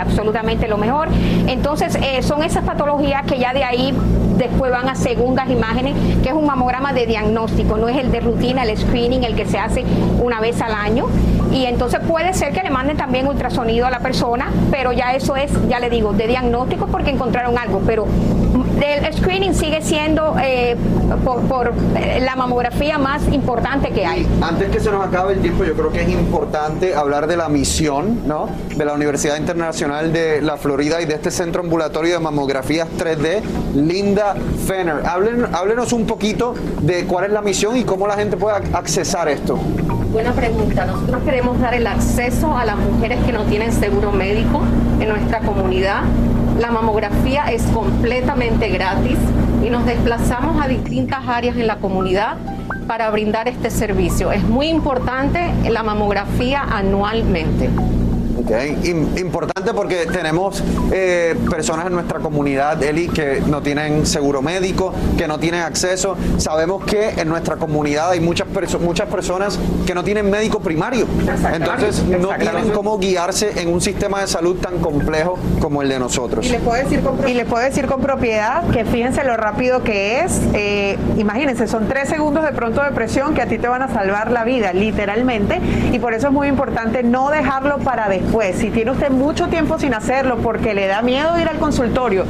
absolutamente lo mejor. Entonces, eh, son esas patologías que ya de ahí después van a segundas imágenes, que es un mamograma de diagnóstico, no es el de rutina, el screening, el que se hace una vez al año. Y entonces puede ser que le manden también ultrasonido a la persona, pero ya eso es, ya le digo, de diagnóstico porque encontraron algo, pero el screening sigue siendo eh, por, por, eh, la mamografía más importante que hay. Antes que se nos acabe el tiempo, yo creo que es importante hablar de la misión ¿no? de la Universidad Internacional de la Florida y de este centro ambulatorio de mamografías 3D, Linda Fenner. Hablen- háblenos un poquito de cuál es la misión y cómo la gente puede ac- accesar esto. Buena pregunta. Nosotros queremos dar el acceso a las mujeres que no tienen seguro médico en nuestra comunidad. La mamografía es completamente gratis y nos desplazamos a distintas áreas en la comunidad para brindar este servicio. Es muy importante la mamografía anualmente. Im- Importante porque tenemos eh, personas en nuestra comunidad, Eli, que no tienen seguro médico, que no tienen acceso. Sabemos que en nuestra comunidad hay muchas, perso- muchas personas que no tienen médico primario. Entonces no tienen cómo guiarse en un sistema de salud tan complejo como el de nosotros. Y le puedo decir con, y le puedo decir con propiedad que fíjense lo rápido que es. Eh, imagínense, son tres segundos de pronto de presión que a ti te van a salvar la vida, literalmente. Y por eso es muy importante no dejarlo para después. Si tiene usted mucho tiempo sin hacerlo porque le da miedo ir al consultorio,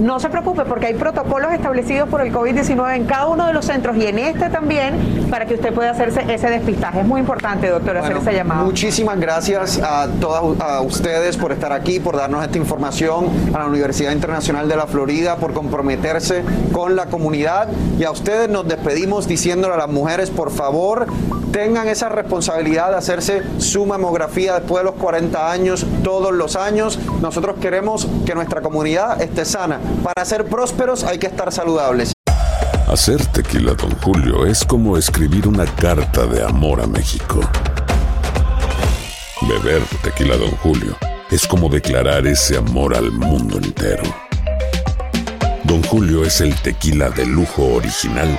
no se preocupe porque hay protocolos establecidos por el COVID-19 en cada uno de los centros y en este también para que usted pueda hacerse ese despistaje. Es muy importante, doctor, hacer Bueno, ese llamado. Muchísimas gracias a todas a ustedes por estar aquí, por darnos esta información, a la Universidad Internacional de la Florida por comprometerse con la comunidad y a ustedes nos despedimos diciéndole a las mujeres, por favor, tengan esa responsabilidad de hacerse su mamografía después de los 40 años, todos los años. Nosotros queremos que nuestra comunidad esté sana. Para ser prósperos hay que estar saludables. Hacer tequila, Don Julio, es como escribir una carta de amor a México. Beber tequila, Don Julio, es como declarar ese amor al mundo entero. Don Julio es el tequila de lujo original,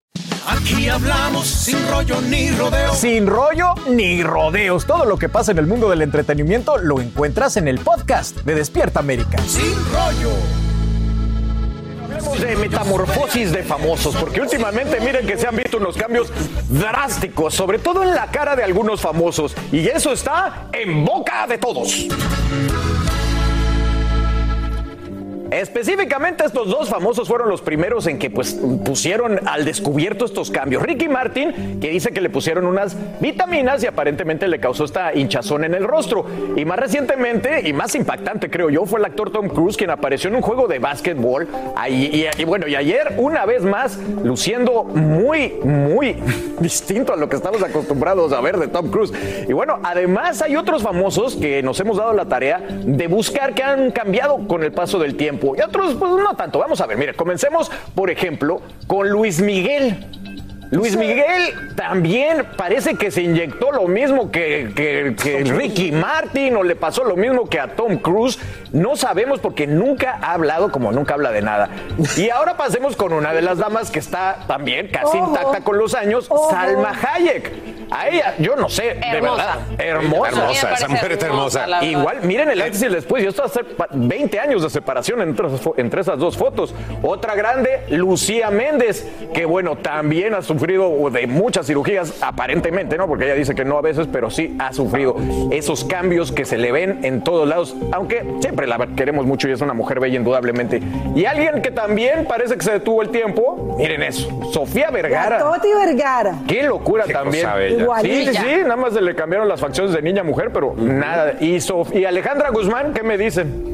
Aquí hablamos sin rollo ni rodeo. Sin rollo ni rodeos. Todo lo que pasa en el mundo del entretenimiento lo encuentras en el podcast de Despierta América. Sin rollo. Hablemos de metamorfosis de famosos, porque últimamente miren que se han visto unos cambios drásticos, sobre todo en la cara de algunos famosos, y eso está en boca de todos. Específicamente estos dos famosos fueron los primeros en que pues pusieron al descubierto estos cambios. Ricky Martin, que dice que le pusieron unas vitaminas y aparentemente le causó esta hinchazón en el rostro. Y más recientemente, y más impactante creo yo, fue el actor Tom Cruise quien apareció en un juego de básquetbol. Ahí, y, y bueno, y ayer una vez más luciendo muy, muy distinto a lo que estamos acostumbrados a ver de Tom Cruise. Y bueno, además hay otros famosos que nos hemos dado la tarea de buscar que han cambiado con el paso del tiempo y otros pues no tanto. Vamos a ver, mire, comencemos por ejemplo con Luis Miguel. Luis Miguel también parece que se inyectó lo mismo que, que- que Ricky Martin o le pasó lo mismo que a Tom Cruise. No sabemos porque nunca ha hablado como nunca habla de nada. Y ahora pasemos con una de las damas que está también casi intacta con los años. Salma Hayek. A ella, yo no sé, de Hermosa. verdad, hermosa. Hermosa, esa mujer está hermosa. Igual, miren el antes y el después. Y esto hace pa- 20 años de separación entre, entre esas dos fotos. Otra grande, Lucía Méndez, que bueno, también ha sufrido de muchas cirugías, aparentemente, ¿no? Porque ella dice que no a veces, pero sí ha sufrido esos cambios que se le ven en todos lados. Aunque siempre la queremos mucho y es una mujer bella, indudablemente. Y alguien que también parece que se detuvo el tiempo, miren eso, Sofía Vergara. Toti Vergara. Qué locura también. Igualita. sí, sí, nada más se le cambiaron las facciones de niña a mujer, pero nada. Y, Sof- y Alejandra Guzmán, ¿qué me dicen?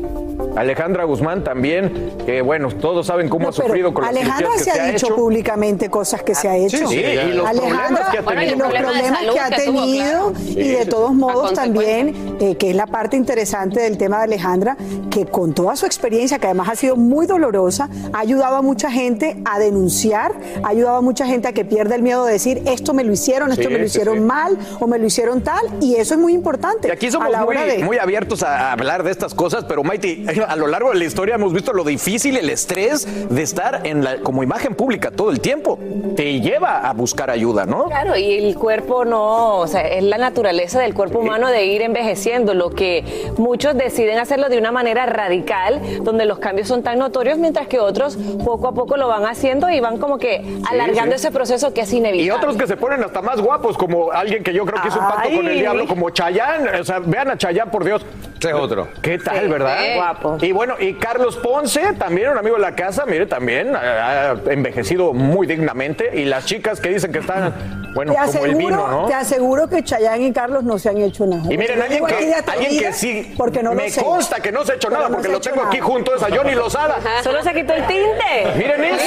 Alejandra Guzmán también, que bueno, todos saben cómo No, ha sufrido con las Alejandra se ha dicho hecho. públicamente cosas que se ha hecho. sí, y los problemas que ha Alejandra, tenido. y los Bueno, y el problemas que ha salud que tuvo, tenido claro. y Sí, de sí. todos modos también, eh, que es la parte interesante del tema de Alejandra, que con toda su experiencia, que además ha sido muy dolorosa, ha ayudado a mucha gente a denunciar, ha ayudado a mucha gente a que pierda el miedo de decir esto me lo hicieron, esto Sí, me lo sí, hicieron sí. mal o me lo hicieron tal, y eso es muy importante. Y aquí somos a la muy, hora de... muy abiertos a hablar de estas cosas, pero Maiti, a lo largo de la historia hemos visto lo difícil, el estrés de estar en la, como imagen pública todo el tiempo. Te lleva a buscar ayuda, ¿no? Claro, y el cuerpo no, o sea, es la naturaleza del cuerpo humano de ir envejeciendo, lo que muchos deciden hacerlo de una manera radical, donde los cambios son tan notorios, mientras que otros poco a poco lo van haciendo y van como que alargando sí. ese proceso que es inevitable. Y otros que se ponen hasta más guapos, como alguien que yo creo que hizo un pacto con el diablo, como Chayán. O sea, vean a Chayán, por Dios. Ese es otro. ¿Qué tal, Sí, verdad? sí. Guapo. Y bueno, y Carlos Ponce, también un amigo de la casa, mire, también ha ha envejecido muy dignamente. Y las chicas que dicen que están, bueno, te como el vino, aseguro, ¿no? te aseguro que Chayanne y Carlos no se han hecho nada. Y miren, alguien que, alguien que sí, porque no me lo sé. consta que no se ha hecho Pero nada, no porque lo tengo aquí junto, es a Johnny Lozada. Solo se quitó el tinte. Miren eso.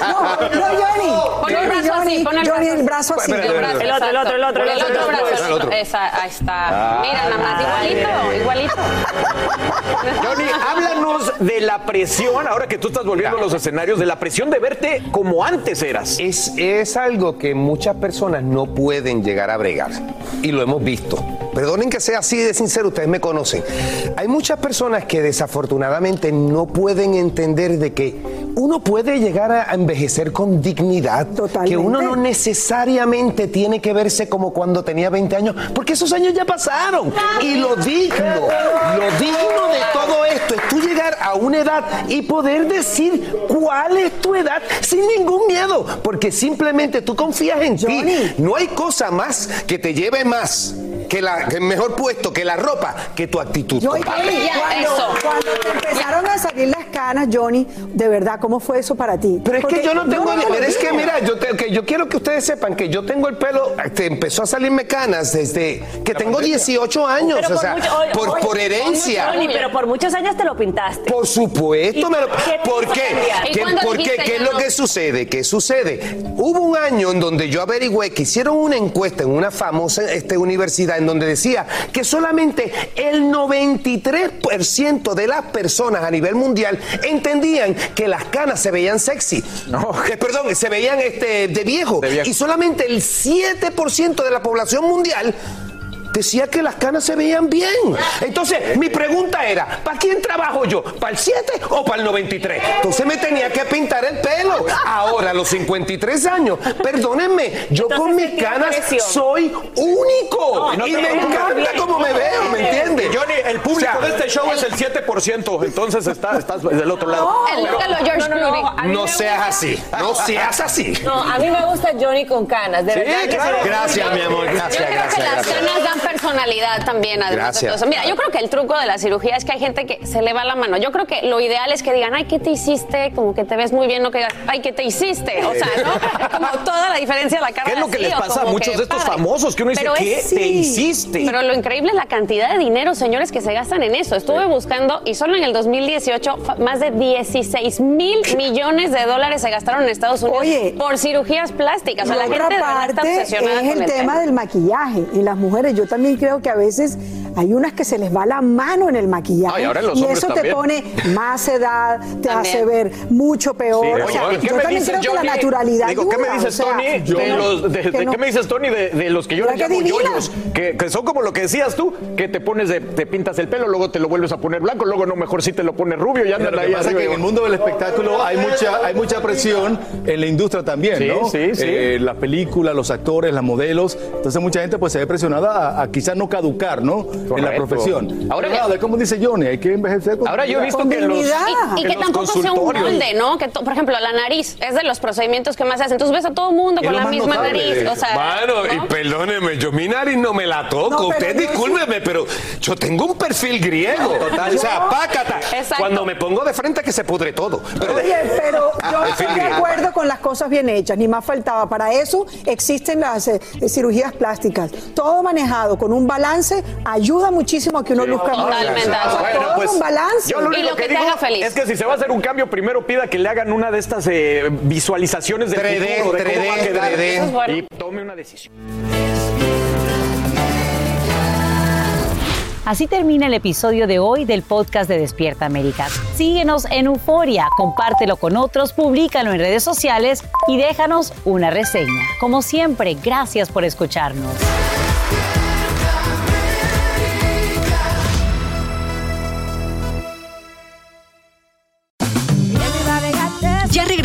No, no, Johnny. Pon el Johnny, brazo así, Johnny, pon el Johnny, brazo el brazo así. El brazo, el otro, el otro, el otro, el otro, el brazo. Esa, ahí está. Ah. Mira, nada más igualito, igualito. Johnny, háblanos de la presión, ahora que tú estás volviendo a los escenarios, de la presión de verte como antes eras. Es, es algo que muchas personas no pueden llegar a bregar. Y lo hemos visto. Perdonen que sea así de sincero, ustedes me conocen. Hay muchas personas que desafortunadamente no pueden entender de que uno puede llegar a envejecer con dignidad. Que uno no necesariamente tiene que verse como cuando tenía 20 años, porque esos años ya pasaron. Y lo digno, lo digno de todo esto es tú llegar a una edad y poder decir cuál es tu edad sin ningún miedo, porque simplemente tú confías en ti. No hay cosa más que te lleve más que, la, que el mejor puesto, que la ropa, que tu actitud. Johnny, compadre. cuando, cuando te empezaron a salir las canas, Johnny, de verdad, ¿cómo fue eso para ti? Pero es Porque que yo no tengo, te lo pero es que mira, yo, te- que yo quiero que ustedes sepan que yo tengo el pelo, este, empezó a salirme canas desde que tengo 18 años, Pero o sea, mucho- oye, por, oye, por herencia. Johnny, pero por muchos años te lo pintaste. Por supuesto, me lo- qué ¿por qué? ¿Qué- ¿Por qué? ¿Qué es lo no? que sucede? ¿Qué sucede? Hubo un año en donde yo averigüé que hicieron una encuesta en una famosa este, universidad en donde decía que solamente el 93% de las personas a nivel mundial entendían que las canas se veían sexy. Eh, perdón, se veían este, de viejo. Y solamente el 7% de la población mundial decía que las canas se veían bien. Entonces, mi pregunta era, ¿para quién trabajo yo? ¿Para el 7 o para el 93? Entonces me tenía que pintar el pelo. Ahora, a los 53 años, perdónenme, yo con mis canas soy único. Y no y me encanta cómo me veo, ¿me entiendes? Johnny, el público O sea, de este show es el 7%, entonces está, estás del otro lado. No, no, seas así, no seas así. No, a mí me gusta Johnny con canas, de Sí, verdad. que claro. Gracias, mi amor, gracias, Yo creo gracias, que las gracias. canas dan personalidad también, además Gracias. de todo eso. Mira, yo creo que el truco de la cirugía es que hay gente que se le va la mano. Yo creo que lo ideal es que digan, ay, ¿qué te hiciste? Como que te ves muy bien, no que digas, ay, ¿qué te hiciste? O sea, ¿no? Como toda la diferencia de la cara. ¿Qué es lo que así, les pasa a muchos de estos padre. famosos que uno dice, Pero ¿qué es- te hiciste? Pero lo increíble es la cantidad de dinero, señores, que se gastan en eso. Estuve buscando y solo en el 2018 fa- más de 16 mil millones de dólares se gastaron en Estados Unidos por cirugías plásticas. O sea, la gente otra verdad está parte obsesionada es con el tema del maquillaje. Y las mujeres, yo también creo que a veces hay unas que se les va la mano en el maquillaje. Ay, ahora los y eso también. te pone más edad, te hace ver mucho peor. Sí, o sea, oye, ¿qué yo me también dices, creo que la naturalidad Digo, ¿qué me dices, o sea, Tony? que De no- los, de- que de- no- ¿Qué me dices, Tony, de, de los que yo les llamo yoyos? Que, que son como lo que decías tú, que te pones de, te pintas el pelo, luego te lo vuelves a poner blanco, luego no, mejor sí te lo pones rubio y Mira, andan lo que pasa es que en el mundo del espectáculo hay mucha, hay mucha presión en la industria también, Sí, ¿no? sí, sí. Eh, las películas, los actores, las modelos. Entonces mucha gente pues se ve presionada a, a quizás no caducar, ¿no? En la Correcto. profesión. Ahora- Pero nada, como dice Johnny, hay que envejecer con Ahora yo he visto que los- Y, que los tampoco sea un molde, ¿no? Que, to- por ejemplo, la nariz es de los procedimientos que más se hacen. Entonces ves a todo el mundo Es con la misma nariz. O sea, Mano, ¿no? y perdóneme, yo mi nariz no me la toco. No, pero Usted sí- discúlpeme, pero yo tengo un perfil griego. Total. O sea, pácata. Exacto. Cuando me pongo de frente que se pudre todo. Pero Oye, pero yo Ah, estoy de acuerdo con las cosas bien hechas, ni más faltaba. Para eso existen las eh, cirugías plásticas. Todo manejado con un balance ayuda muchísimo a que uno luzca muy bien. Totalmente. Bueno, pues, con balance. Yo lo Y lo que, que te digo haga feliz. es que si se va a hacer un cambio, primero pida que le hagan una de estas eh, visualizaciones del 3D, futuro, de cómo va a 3D, quedar. 3D. Eso es bueno. Y tome una decisión. Así termina el episodio de hoy del podcast de Despierta América. Síguenos en Euforia, compártelo con otros, públicalo en redes sociales y déjanos una reseña. Como siempre, gracias por escucharnos.